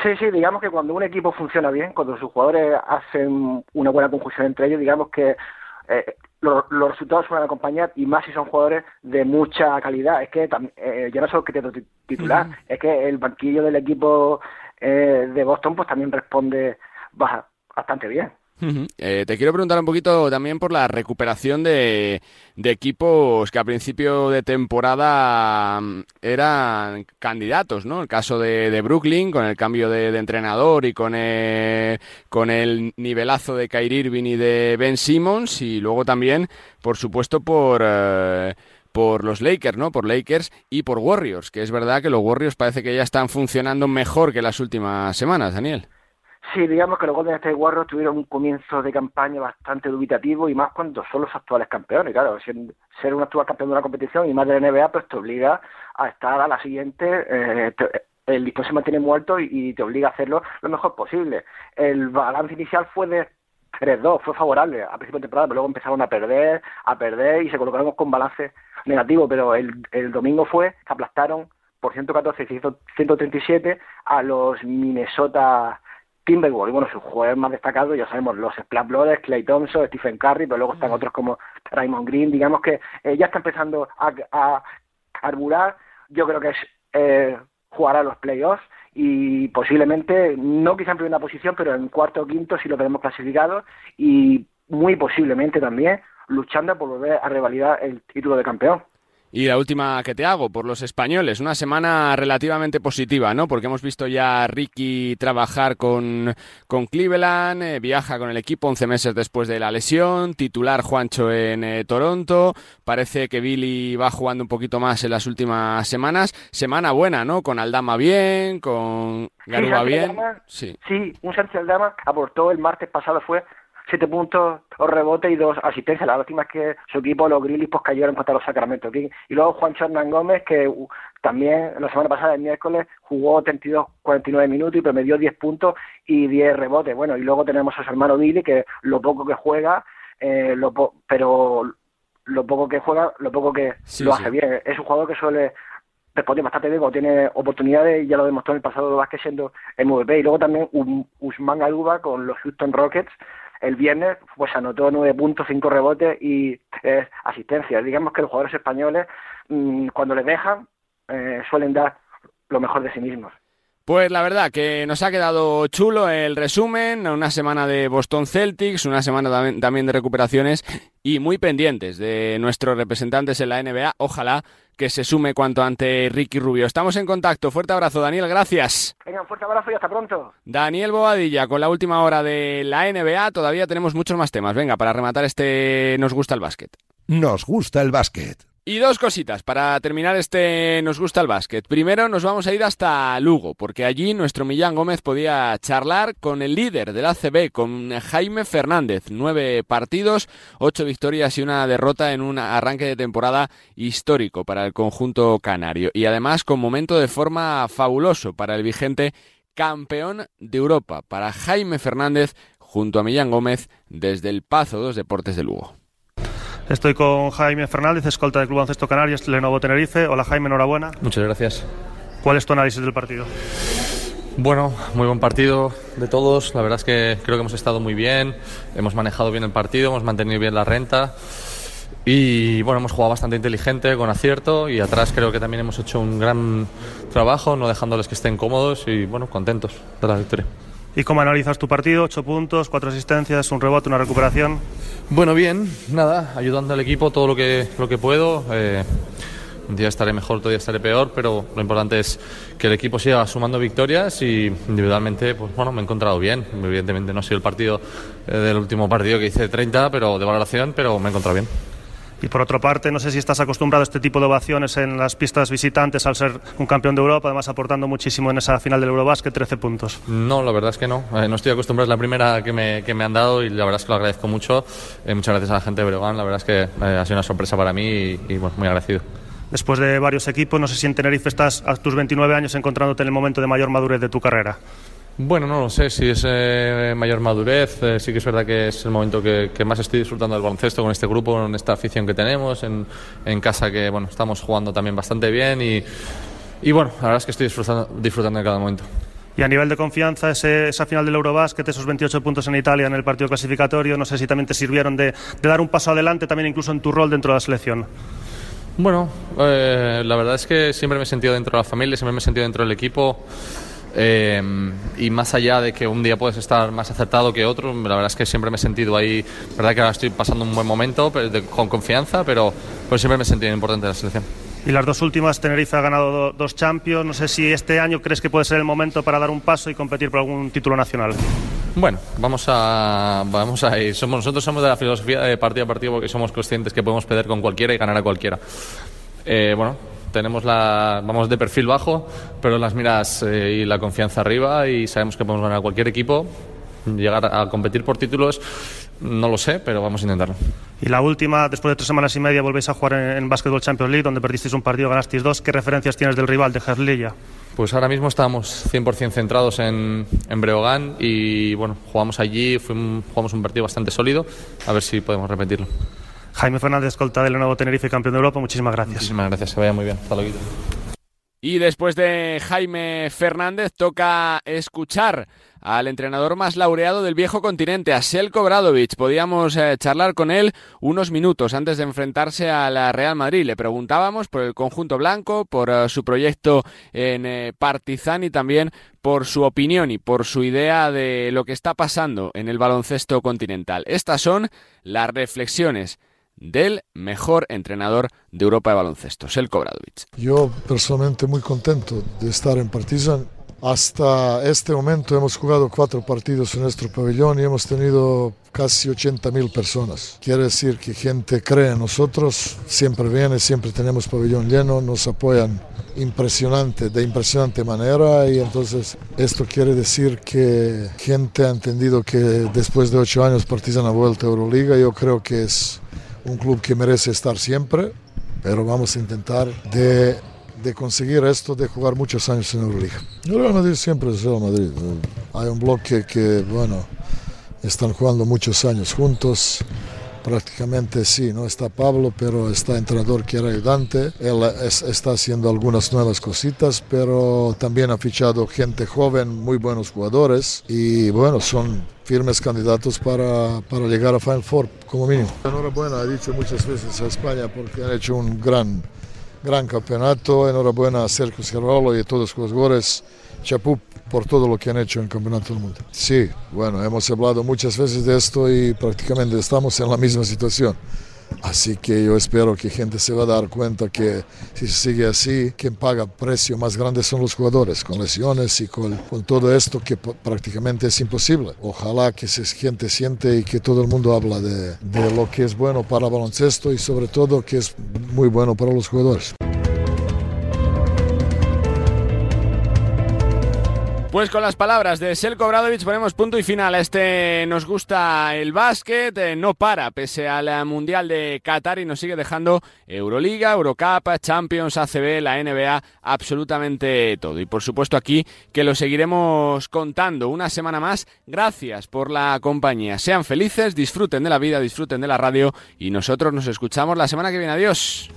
Sí, sí, digamos que cuando un equipo funciona bien, cuando sus jugadores hacen una buena conjunción entre ellos, digamos que eh, los, resultados suelen acompañar y más si son jugadores de mucha calidad. Es que eh, ya no solo que te titular, es que el banquillo del equipo eh, de Boston pues también responde bastante bien. Eh, te quiero preguntar un poquito también por la recuperación de, equipos que a principio de temporada mm, eran candidatos, ¿no? El caso de, Brooklyn con el cambio de, entrenador y con el, con el nivelazo de Kyrie Irving y de Ben Simmons y luego también, por supuesto, por... Eh, por los Lakers, ¿no? Por Lakers y por Warriors, que es verdad que los Warriors parece que ya están funcionando mejor que las últimas semanas, Daniel. Sí, digamos que los Golden State Warriors tuvieron un comienzo de campaña bastante dubitativo y más cuando son los actuales campeones. Claro, ser un actual campeón de una competición y más de la NBA, pues te obliga a estar a la siguiente. Eh, el listón se mantiene muerto y, te obliga a hacerlo lo mejor posible. El balance inicial fue de 3-2, fue favorable a principio de temporada, pero luego empezaron a perder, a perder y se colocaron con balance negativo. Pero el, el domingo fue que aplastaron por 114 y 137 a los Minnesota Timberwolves, bueno, su jugador más destacado, ya sabemos, los Splash Brothers, Clay Thompson, Stephen Curry, pero luego están mm. otros como Raymond Green, digamos que eh, ya está empezando a, a, carburar, yo creo que es eh, jugar a los playoffs y posiblemente, no quizá en primera posición, pero en cuarto o quinto si lo tenemos clasificado y muy posiblemente también luchando por volver a revalidar el título de campeón. Y la última que te hago, por los españoles, una semana relativamente positiva, ¿no? Porque hemos visto ya a Ricky trabajar con, con Cleveland, eh, viaja con el equipo 11 meses después de la lesión, titular Juancho en eh, Toronto, parece que Billy va jugando un poquito más en las últimas semanas. Semana buena, ¿no? Con Aldama bien, con Garuba bien. sí. sí, un Sánchez Aldama aportó el martes pasado, fue siete puntos, dos rebotes y dos asistencias. La última es que su equipo, los Grizzlies, pues cayeron contra los Sacramento Y luego Juan Hernán Gómez, que uh, también la semana pasada, el miércoles, jugó 32, 49 minutos y promedió 10 puntos y 10 rebotes. Bueno, y luego tenemos a su hermano Billy, que lo poco que juega, eh, lo pero lo poco que juega, lo poco que lo hace bien. Es un jugador que suele responder bastante bien cuando tiene oportunidades y ya lo demostró en el pasado de básquet siendo MVP. Y luego también Usman Aluba con los Houston Rockets, el viernes pues anotó nueve puntos, cinco rebotes y tres asistencias. Digamos que los jugadores españoles, mm, cuando les dejan, eh, suelen dar lo mejor de sí mismos. Pues la verdad que nos ha quedado chulo el resumen, una semana de Boston Celtics, una semana también de recuperaciones y muy pendientes de nuestros representantes en la NBA. Ojalá que se sume cuanto antes Ricky Rubio. Estamos en contacto. Fuerte abrazo, Daniel. Gracias. Venga, un fuerte abrazo y hasta pronto. Daniel Boadilla con la última hora de la NBA. Todavía tenemos muchos más temas. Venga, para rematar este Nos gusta el básquet. Nos gusta el básquet. Y dos cositas para terminar este Nos gusta el básquet. Primero nos vamos a ir hasta Lugo, porque allí nuestro Millán Gómez podía charlar con el líder del ACB, con Jaime Fernández. Nueve partidos, ocho victorias y una derrota en un arranque de temporada histórico para el conjunto canario. Y además con momento de forma fabuloso para el vigente campeón de Europa, para Jaime Fernández junto a Millán Gómez desde el Pazo dos Deportes de Lugo. Estoy con Jaime Fernández, escolta del Club Ancesto Canarias, Lenovo Tenerife. Hola Jaime, enhorabuena. Muchas gracias. ¿Cuál es tu análisis del partido? Bueno, muy buen partido de todos. La verdad es que creo que hemos estado muy bien, hemos manejado bien el partido, hemos mantenido bien la renta. Y bueno, hemos jugado bastante inteligente, con acierto, y atrás creo que también hemos hecho un gran trabajo, no dejándoles que estén cómodos y bueno, contentos de la victoria. ¿Y cómo analizas tu partido? Ocho puntos, cuatro asistencias, un rebote, una recuperación. Bueno, bien, nada, ayudando al equipo todo lo que, lo que puedo. Eh, un día estaré mejor, otro día estaré peor, pero lo importante es que el equipo siga sumando victorias y individualmente, pues bueno, me he encontrado bien. Evidentemente no ha sido el partido eh, del último partido que hice 30, pero de valoración, pero me he encontrado bien. Y por otra parte, no sé si estás acostumbrado a este tipo de ovaciones en las pistas visitantes al ser un campeón de Europa, además aportando muchísimo en esa final del Eurobasket, 13 puntos. No, la verdad es que no. Eh, no estoy acostumbrado, es la primera que me, que me, han dado y la verdad es que lo agradezco mucho. Eh, muchas gracias a la gente de Breogán, la verdad es que eh, ha sido una sorpresa para mí y, y bueno, muy agradecido. Después de varios equipos, no sé si en Tenerife estás a tus 29 años encontrándote en el momento de mayor madurez de tu carrera. Bueno, no lo sé si es eh, mayor madurez. Eh, sí que es verdad que es el momento que, más estoy disfrutando del baloncesto con este grupo, con esta afición que tenemos, en, en casa que bueno estamos jugando también bastante bien y, y bueno, la verdad es que estoy disfrutando, disfrutando de cada momento. Y a nivel de confianza, esa final del Eurobasket, esos 28 puntos en Italia en el partido clasificatorio, no sé si también te sirvieron de, de dar un paso adelante también incluso en tu rol dentro de la selección. Bueno, eh, la verdad es que siempre me he sentido dentro de la familia, siempre me he sentido dentro del equipo. Eh, y más allá de que un día puedes estar más acertado que otro, la verdad es que siempre me he sentido ahí, verdad que ahora estoy pasando un buen momento con confianza, pero pues siempre me he sentido importante en la selección. Y las dos últimas, Tenerife ha ganado dos Champions. No sé si este año crees que puede ser el momento para dar un paso y competir por algún título nacional. Bueno, vamos a, vamos a ir. Somos, nosotros somos de la filosofía de partido a partido porque somos conscientes que podemos perder con cualquiera y ganar a cualquiera. Eh, bueno, tenemos la, vamos de perfil bajo, pero las miras eh, y la confianza arriba y sabemos que podemos ganar a cualquier equipo. Llegar a competir por títulos, no lo sé, pero vamos a intentarlo. Y la última, después de tres semanas y media, volvéis a jugar en, en Basketball Champions League, donde perdisteis un partido, ganasteis dos. ¿Qué referencias tienes del rival, de Herlilla? Pues ahora mismo estamos 100% centrados en, en, Breogán y bueno, jugamos allí, fuimos, jugamos un partido bastante sólido, a ver si podemos repetirlo. Jaime Fernández, escolta del nuevo Tenerife, campeón de Europa, muchísimas gracias. Muchísimas gracias, que vaya muy bien. Hasta luego. Y después de Jaime Fernández toca escuchar al entrenador más laureado del viejo continente, a Selko Bradovic. Podíamos eh, charlar con él unos minutos antes de enfrentarse a la Real Madrid. Le preguntábamos por el conjunto blanco, por uh, su proyecto en eh, Partizan y también por su opinión y por su idea de lo que está pasando en el baloncesto continental. Estas son las reflexiones del mejor entrenador de Europa de baloncesto, Selko Bradovic. Yo personalmente muy contento de estar en Partizan. Hasta este momento hemos jugado cuatro partidos en nuestro pabellón y hemos tenido casi 80 mil personas. Quiere decir que gente cree en nosotros, siempre viene, siempre tenemos pabellón lleno, nos apoyan impresionante, de impresionante manera y entonces esto quiere decir que gente ha entendido que después de ocho años Partizan ha vuelto a Euroliga. Yo creo que es un club que merece estar siempre, pero vamos a intentar de, de conseguir esto de jugar muchos años en Euroliga. El Real Madrid siempre es Real Madrid. Hay un bloque que, bueno, están jugando muchos años juntos. Prácticamente sí, no está Pablo, pero está entrenador que era ayudante. Él es, está haciendo algunas nuevas cositas, pero también ha fichado gente joven, muy buenos jugadores. Y bueno, son firmes candidatos para, para llegar a Final Four, como mínimo. Enhorabuena, he dicho muchas veces a España porque han hecho un gran, gran campeonato. Enhorabuena a Sergio Cerrolo y a todos los jugadores. Chapú por todo lo que han hecho en Campeonato del Mundo. Sí, bueno, hemos hablado muchas veces de esto y prácticamente estamos en la misma situación. Así que yo espero que gente se va a dar cuenta que si sigue así, quien paga precio más grande son los jugadores, con lesiones y con, con todo esto que prácticamente es imposible. Ojalá que se gente siente y que todo el mundo habla de, de lo que es bueno para baloncesto y sobre todo que es muy bueno para los jugadores. Pues con las palabras de Selko Bradovic ponemos punto y final a este Nos gusta el básquet, eh, no para pese al Mundial de Qatar y nos sigue dejando Euroliga, Eurocup, Champions, ACB, la NBA, absolutamente todo. Y por supuesto aquí que lo seguiremos contando una semana más. Gracias por la compañía. Sean felices, disfruten de la vida, disfruten de la radio y nosotros nos escuchamos la semana que viene. Adiós.